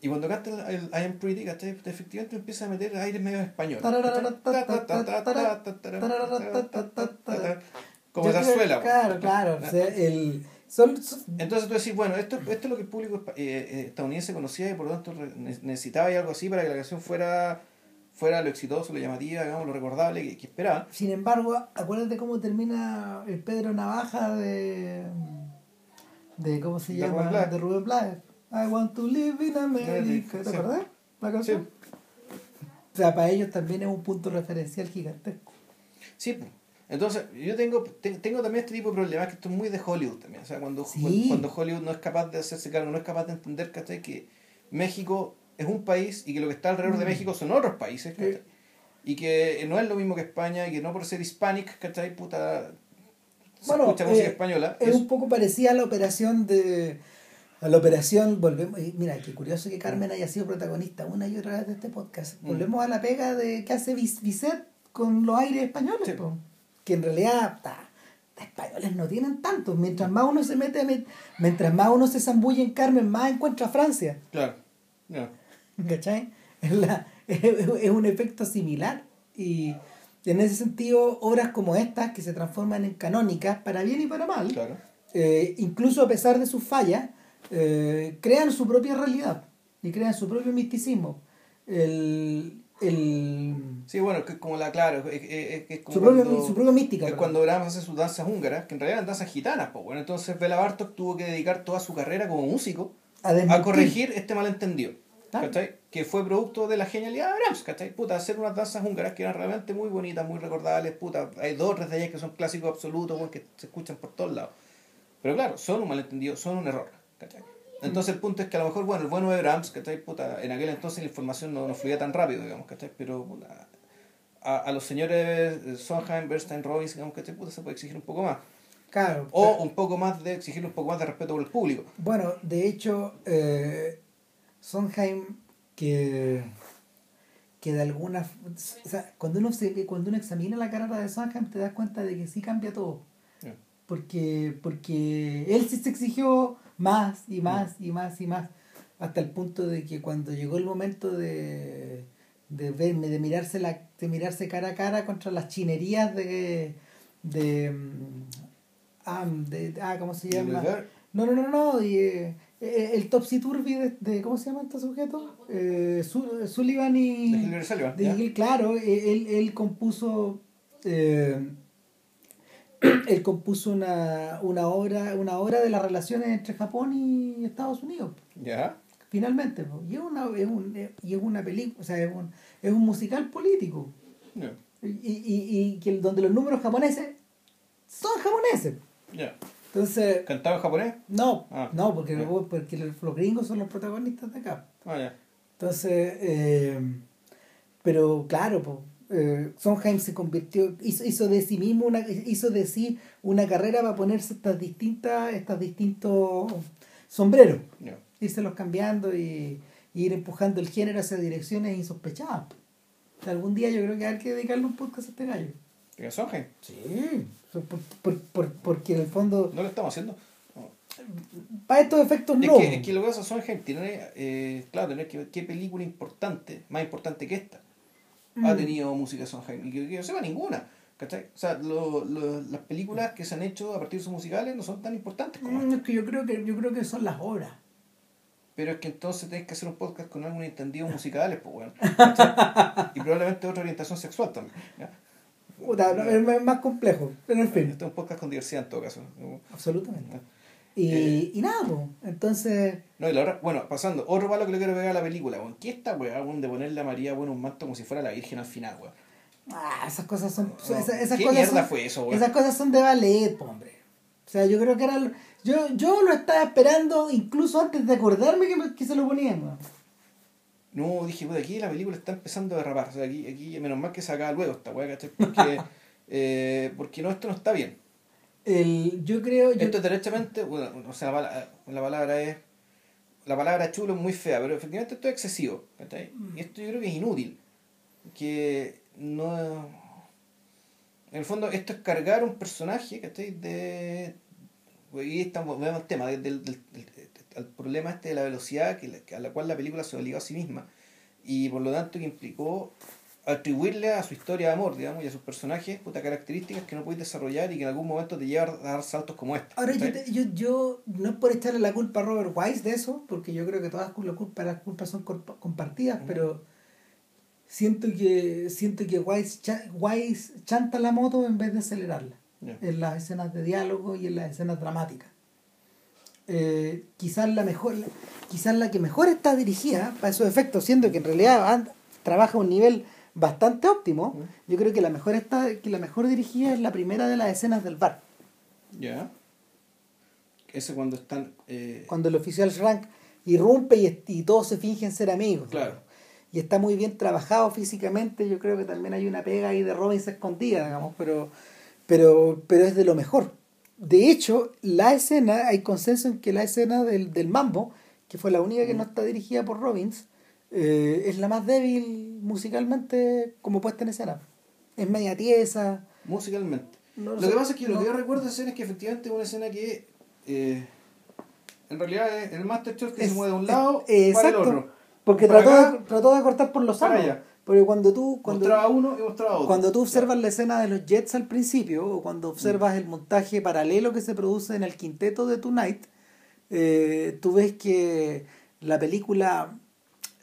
Y cuando canta el, el I am pretty. Efectivamente empieza a meter aires medio español. Como zarzuela. pues. Claro, claro. el, Entonces tú decís, bueno, esto, esto es lo que el público eh, eh, estadounidense conocía y por lo tanto necesitaba y algo así para que la canción fuera, fuera lo exitoso, lo llamativa, digamos, lo recordable que, que esperaba. sin embargo, acuérdate cómo termina el Pedro Navaja de. de ¿Cómo se De llama? Rubén Blades. De Rubén Blades. I want to live in America. ¿Te Sí. acordás? La canción. O sea, para ellos también es un punto referencial gigantesco. Sí, entonces yo tengo, te- tengo también este tipo de problemas que esto es muy de Hollywood también. O sea, cuando, Sí. cuando Hollywood no es capaz de hacerse cargo, no es capaz de entender que México es un país y que lo que está alrededor de. México son otros países. ¿cachai? Y que no es lo mismo que España y que no por ser hispanic, ¿cachai? Puta, se Bueno, escucha música eh, española. Es Es- un poco parecida a la operación de. A la operación, volvemos. y Mira, qué curioso que Carmen haya sido protagonista una y otra vez de este podcast. Mm. Volvemos a la pega de que hace Bizet con los aires españoles, Sí. po. que en realidad ta, españoles no tienen tantos. Mientras más uno se mete, met- mientras más uno se zambulle en Carmen, más encuentra Francia. Claro. ya. ¿Cachai? Es, la- es, un efecto similar. Y en ese sentido, obras como estas, que se transforman en canónicas, para bien y para mal, Claro. eh, incluso a pesar de sus fallas, eh, crean su propia realidad y crean su propio misticismo. El, el, Sí, bueno, que es como la, claro, es, es- es como su, propio, cuando- su propia mística. Es cuando Brahms hace sus danzas húngaras, que en realidad eran danzas gitanas, pues bueno, entonces Bela Bartok tuvo que dedicar toda su carrera como músico a, a corregir este malentendido. ¿Cachai? Que fue producto de la genialidad de Brahms, ¿cachai? Puta, hacer unas danzas húngaras que eran realmente muy bonitas, muy recordables, puta, hay dos o tres de ellas que son clásicos absolutos, bueno, que se escuchan por todos lados. Pero claro, son un malentendido, son un error, ¿cachai? Entonces el punto es que a lo mejor, bueno, el bueno de Brahms, ¿cachai? Puta, en aquel entonces la información no, no fluía tan rápido, digamos, ¿cachai? Pero puta, a, a los señores Sondheim, Bernstein, Robbins, digamos, ¿cachai? Puta, se puede exigir un poco más. Claro. O un poco más de, exigir un poco más de respeto por el público. Bueno, de hecho, eh, Sondheim, que, que de alguna... O sea, cuando uno, se, cuando uno examina la carrera de Sondheim, te das cuenta de que sí cambia todo. Porque, porque él sí se exigió más y más y más y más. Hasta el punto de que cuando llegó el momento de, de verme, de mirarse, la, de mirarse cara a cara contra las chinerías de... de ah, de, ah, ¿cómo se llama? No, no, no, no. Y, eh, eh, el Topsy Turvy de, de- ¿Cómo se llama este sujeto? Eh, Su- Sullivan y. de Sullivan, de ¿ya? Gil, claro, eh, él, él compuso. eh, él compuso una, una obra una obra de las relaciones entre Japón y Estados Unidos ¿Ya? finalmente y es una es un, y es una película o sea es un, es un musical político Ya. y, y, y que el- donde los números japoneses son japoneses Ya. Entonces ¿Cantaba en japonés? no, Ah. no, porque, los- porque los gringos son los protagonistas de acá. Ah. Entonces, eh, pero claro, po, eh, Sondheim se convirtió, hizo, hizo de sí mismo una, hizo de sí una carrera para ponerse estas distintas, estas distintos sombreros, Ya. irselos cambiando y, y ir empujando el género hacia direcciones insospechadas. O sea, algún día yo creo que hay que dedicarle un podcast a este gallo. ¿Qué Sondheim? Sí. Por, por- por- porque en el fondo, ¿No lo estamos haciendo? No. para estos efectos Es, no. que, es que lo que pasa es Sondheim tiene, eh, claro, tener que ver qué película importante, más importante que esta, ha Mm. tenido música Sondheim. Y que, que yo sepa ninguna. ¿cachai? O sea, lo- lo- las películas que se han hecho a partir de sus musicales no son tan importantes como Mm, es que yo creo que yo creo que son las obras pero es que entonces tenés que hacer un podcast con algunos entendidos musicales, pues bueno. y probablemente otra orientación sexual también. Es más complejo, pero en fin. Este es un podcast con diversidad en todo caso. Absolutamente. Y, eh, y nada, pues, entonces... No, y la verdad, bueno, pasando, otro palo que le quiero pegar a la película, weón. ¿Qué esta weá, de ponerle a María, bueno, un manto como si fuera la Virgen al final, weón? Ah, esas cosas son... esas, esas ¿Qué cosas mierda son, fue eso, weón? Esas cosas son de ballet, po, hombre. O sea, yo creo que era... Yo, yo lo estaba esperando incluso antes de acordarme que, que se lo ponían, weón. No, dije, pues aquí la película está empezando a derrapar. O sea, aquí, aquí menos mal que se acaba luego esta weá, ¿cachai? Porque, eh, porque no, esto no está bien. El, yo creo... Yo... Esto derechamente, bueno, o sea, la, pala- la palabra es... La palabra chulo es muy fea, pero efectivamente esto es excesivo. ¿cachai? Y esto yo creo que es inútil. Que no... En el fondo, esto es cargar un personaje, ¿cachai? De... Y estamos, vemos el tema, del, del, del- el problema este de la velocidad que la- a la cual la película se obligó a sí misma. Y por lo tanto que implicó atribuirle a su historia de amor, digamos, y a sus personajes, puta, características que no puedes desarrollar y que en algún momento te llevan a dar saltos como este. Ahora, yo, te- yo, yo no es por echarle la culpa a Robert Wise de eso, porque yo creo que todas las culpas, las culpas son compa- compartidas, pero siento que siento que Wise, cha- Wise chanta la moto en vez de acelerarla Ya. en las escenas de diálogo y en las escenas dramáticas. Eh, quizás la mejor quizás la que mejor está dirigida para esos efectos siendo que en realidad trabaja a un nivel bastante óptimo Ujú. yo creo que la mejor está que la mejor dirigida es la primera de las escenas del bar Ya. Ese cuando están. eh, cuando el oficial Schrank irrumpe y, y todos se fingen ser amigos. Claro. Y está muy bien trabajado físicamente, yo creo que también hay una pega ahí de Robbins escondida, digamos, pero, pero, pero es de lo mejor. De hecho, la escena, hay consenso en que la escena del, del mambo, que fue la única que no está dirigida por Robbins, eh, es la más débil musicalmente como puesta en escena. Es media tiesa. musicalmente. No lo que pasa es que lo que yo recuerdo de escena es que efectivamente es una escena que. eh, en realidad es el Master Shot que Es- se mueve de un es- lado eh, para el otro. Porque Para trató, acá, de, trató de cortar por los allá. Porque cuando tú, cuando, mostraba uno y mostraba otro. Cuando tú observas la escena de los Jets al principio, o cuando observas el montaje paralelo que se produce en el quinteto de Tonight, eh, tú ves que la película,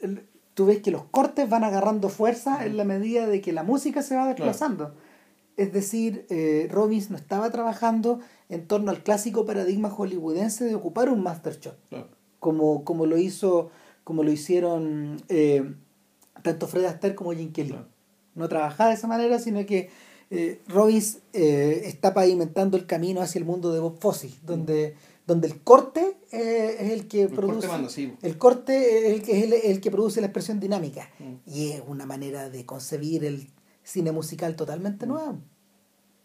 el- tú ves que los cortes van agarrando fuerza en la medida de que la música se va desplazando. Es decir, eh, Robbins no estaba trabajando en torno al clásico paradigma hollywoodense de ocupar un master shot Claro. como, como lo hizo como lo hicieron eh, tanto Fred Astaire como Jim Kelly Claro. no trabajaba de esa manera sino que eh, Robbins eh, está pavimentando el camino hacia el mundo de Bob Fosse donde, donde el corte eh, es el que El produce corte el corte es el que, es el, el que produce la expresión dinámica Mm. y es una manera de concebir el cine musical totalmente nueva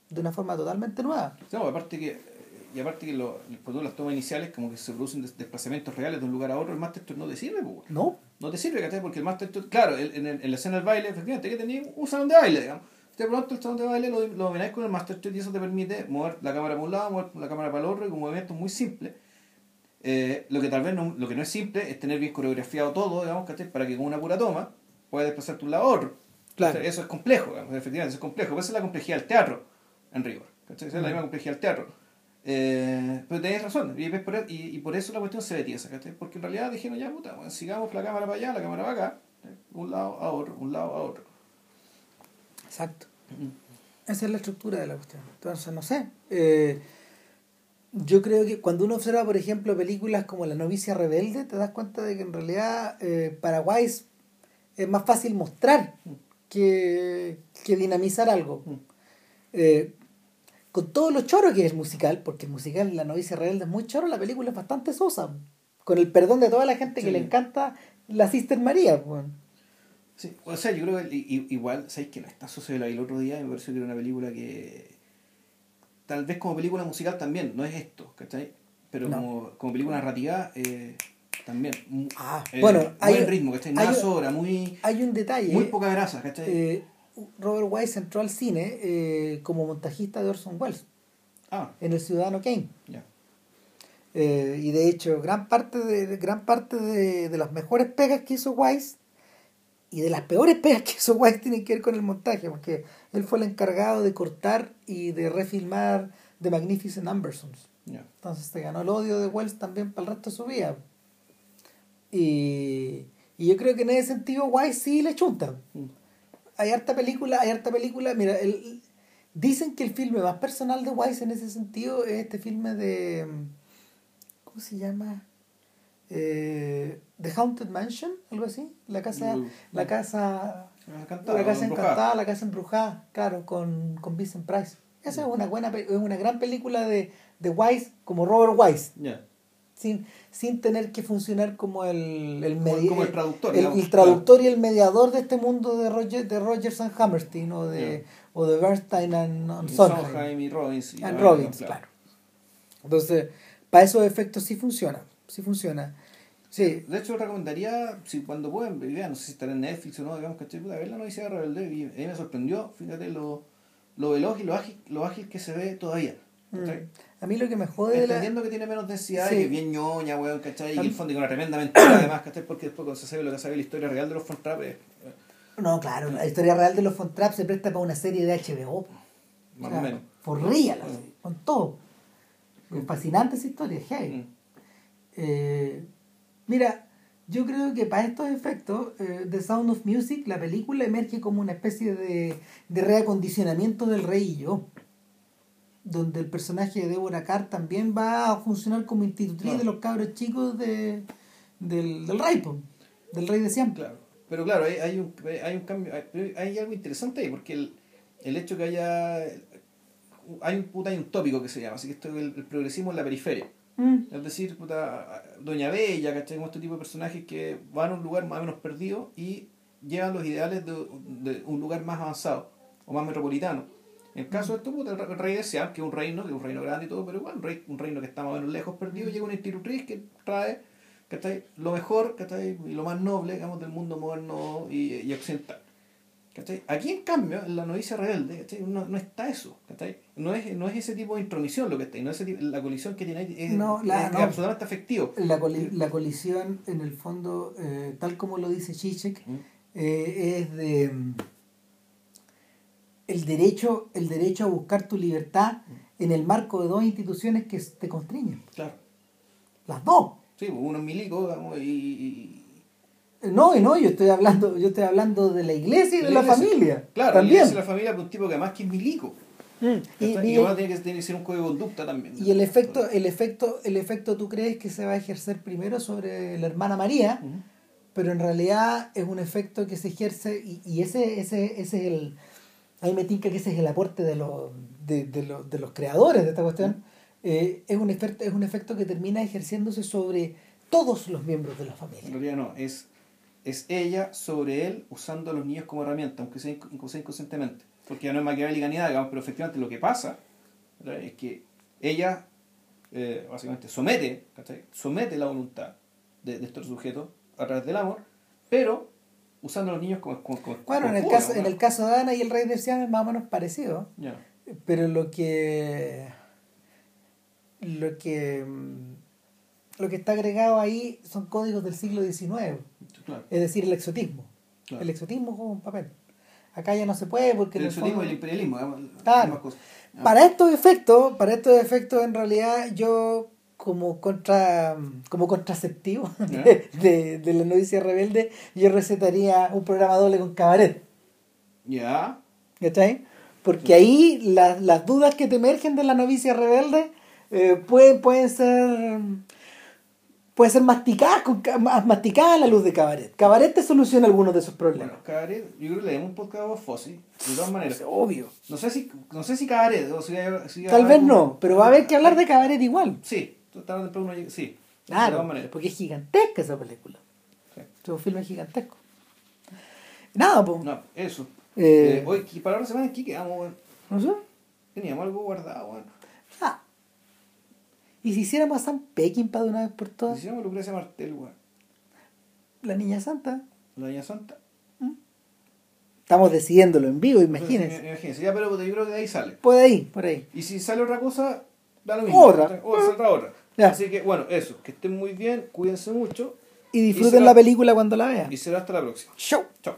de una forma totalmente nueva No, aparte que. Y aparte que lo, por ejemplo, las tomas iniciales, como que se producen des- desplazamientos reales de un lugar a otro, el Master Shot no te sirve, pues. no No te sirve, ¿cachai? Porque el Master claro, el- en, el- en la escena del baile, efectivamente, que tenía un salón de baile, digamos. De pronto el salón de baile lo, lo domináis con el Master y eso te permite mover la cámara para un lado, mover la cámara para el otro y con movimientos muy simples. Eh, lo que tal vez no, lo que no es simple es tener bien coreografiado todo, digamos, ¿cachai? Para que con una pura toma puedas desplazarte de un lado a otro. Claro. Eso es complejo, digamos, efectivamente, eso es complejo. Pero esa es la complejidad del teatro, en rigor. ¿cachai? Esa es la misma complejidad del teatro. Eh, pero tenés razón, y, ves por, e- y, y por eso la cuestión se ve tiesa. Porque en realidad dijeron, ya puta, bueno, sigamos la cámara para allá, la cámara para acá, ¿eh? un lado a otro, un lado a otro. exacto Esa es la estructura de la cuestión. Entonces, no sé. Eh, yo creo que cuando uno observa, por ejemplo, películas como La novicia rebelde, te das cuenta de que en realidad eh, Paraguay es, es más fácil mostrar que, que dinamizar algo. Mm. Eh, con todo lo choro que es el musical, porque el musical La novicia rebelde es muy choro, la película es bastante sosa. Con el perdón de toda la gente que le encanta la Sister María. pues. Sí, o sea, yo creo que igual, ¿sabes que no está sucediendo ahí el otro día? Me pareció que era una película que. Tal vez como película musical también, no es esto, ¿cachai? Pero No. como, como película narrativa, eh, también. mu- Ah, eh, bueno, buen hay- ritmo, ¿cachai? hay- Nada sobra, muy, Hay un detalle. muy poca grasa, ¿cachai? Eh, Robert Wise entró al cine eh, como montajista de Orson Welles ah, en El Ciudadano Kane. Eh, y de hecho, gran parte de gran parte de, de las mejores pegas que hizo Wise y de las peores pegas que hizo Wise tienen que ver con el montaje, porque él fue el encargado de cortar y de refilmar The Magnificent Ambersons. Entonces se ganó el odio de Wells también para el resto de su vida. Y, y yo creo que en ese sentido Wise sí le chunta. Mm. Hay harta película, hay harta película. Mira, el, dicen que el filme más personal de Wise en ese sentido es este filme de. ¿Cómo se llama? Eh, The Haunted Mansion, algo así. La casa. Mm. La casa. La casa embrujada. encantada, la casa embrujada, claro, con, con Vincent Price. Esa es una buena es una gran película de, de Wise, como Robert Wise, Ya. Sin, sin tener que funcionar como el, el, Como- medi- como el traductor, el, digamos, el traductor y el mediador de este mundo de Roger, de Rogers and Hammerstein o de, o de Bernstein and, and Y Sondheim. Y Robbins. y- And Robbins, claro. Entonces, para esos efectos sí funciona, sí funciona. Sí, De hecho, recomendaría, si cuando pueden, vean, no sé si estará en Netflix o no, digamos, ¿cachai? Puta, ver la noticia de Rebelde y a mí me sorprendió, fíjate, lo, lo veloz y lo ágil, lo ágil que se ve todavía. Mm. A mí lo que me jode la... Entendiendo que tiene menos densidad Sí. y que es bien ñoña, weón, ¿cachai? Y que el fondo y con una tremenda mentira además, ¿cachai? Porque después cuando se sabe lo que sabe la historia real de los Fontrap es eh, No, claro, la historia real de los Fontrap se presta para una serie de HBO. más O sea, o menos. Por real, Mm. con todo. Es fascinante esa historia, heavy. Mm. Eh, mira, yo creo que para estos efectos, eh, The Sound of Music, la película emerge como una especie de, de reacondicionamiento del rey y yo. Donde el personaje de Deborah Carr también va a funcionar como institutriz Claro. de los cabros chicos de, del, del rey, po, del rey de siempre. Claro. Pero claro, hay, hay, un, hay un cambio, hay, hay algo interesante ahí, porque el, el hecho que haya. Hay un, puta, hay un tópico que se llama, así que esto es el, el progresismo en la periferia. Mm, Es decir, puta, Doña Bella, ¿cachai? Como este tipo de personajes que van a un lugar más o menos perdido y llevan los ideales de, de un lugar más avanzado o más metropolitano. En el caso de esto, puta, el re- el rey de Siam, que es un reino, que es un reino grande y todo, pero igual, un, rey, un reino que está más o menos lejos perdido, llega una institutriz que trae ¿cachai? lo mejor ¿cachai? y lo más noble digamos, del mundo moderno y, y occidental. ¿cachai? Aquí, en cambio, en la novicia rebelde, ¿cachai? No, no está eso. ¿cachai? No, es, no es ese tipo de intromisión lo que está ahí, no es ese tipo- la colisión que tiene ahí, es, No, la- es no. absolutamente afectivo. La, coli- la colisión, en el fondo, eh, tal como lo dice Zizek, Mm. eh, es de mm, el derecho, el derecho a buscar tu libertad en el marco de dos instituciones que te constriñen. Claro. Las dos. Sí, pues uno es milico, digamos, y, No, y no, yo estoy hablando, yo estoy hablando de la iglesia y de la, iglesia. familia. Claro, también. y la familia pues, un tipo que además que es milico. Mm, y, ¿cachai? Y, y- además tiene que, tiene que ser un código de conducta también. y el efecto, el efecto, el efecto, ¿tú crees que se va a ejercer primero sobre la hermana María? Pero en realidad es un efecto que se ejerce y, y ese, ese, ese es el ahí me tinca que ese es el aporte de los de, de los, de los creadores de esta cuestión Eh, es un efecto es un efecto que termina ejerciéndose sobre todos los miembros de la En familia realidad no, es, es ella sobre él usando a los niños como herramienta, aunque sea, inconscientemente. Porque ya no es maquiavélica ni nada, digamos, pero efectivamente lo que pasa ¿verdad? es que ella eh, básicamente somete, somete la voluntad de, de estos sujetos a través del amor, pero usando a los niños como... como, como bueno en como el caso en el caso de Ana y el rey de Siam es más o menos parecido. Pero lo que lo que mm, lo que está agregado ahí son códigos del siglo XIX Claro. es decir el exotismo. Claro. el exotismo juega un papel. Acá ya no se puede porque El exotismo y el imperialismo, Claro. Para estos efectos, para estos efectos en realidad yo como contra como contraceptivo de, de- de la novicia rebelde, yo recetaría un programa doble con cabaret, Ya, ¿cachai? Porque ahí las, las dudas que te emergen de la novicia rebelde eh, pueden, pueden ser pueden ser masticadas, con, ca- ma- masticadas a la luz de cabaret. Cabaret te soluciona algunos de esos problemas. bueno, Cabaret, yo creo que le demos un podcast a Bob Fosse, de todas maneras. obvio. No sé si, no sé si Cabaret, o si, si Tal vez no, pero va a haber que hablar de cabaret igual. Sí, tarde o temprano uno llega- sí. Claro, porque es gigantesca esa película. Sí. Es un filme gigantesco. Nada, pues. No, eso. Eh, Eh, hoy, para la semana, ¿en qué quedamos, weón? No sé. Teníamos algo guardado, weón. Ah. ¿Y si hiciéramos a Sam Peckinpah de una vez por todas? Hicimos Lucrecia Martel, weón. La Niña Santa. La Niña Santa. Estamos decidiéndolo en vivo, imagínense. Imagínense, ya, pero yo creo que de ahí sale. Por ahí, por ahí. Y si sale otra cosa, da lo mismo. Otra. O saldrá otra. Ya. Así que, bueno, eso. Que estén muy bien, cuídense mucho. Y disfruten será- la película cuando la vean. Y será hasta la próxima. Show. Chao.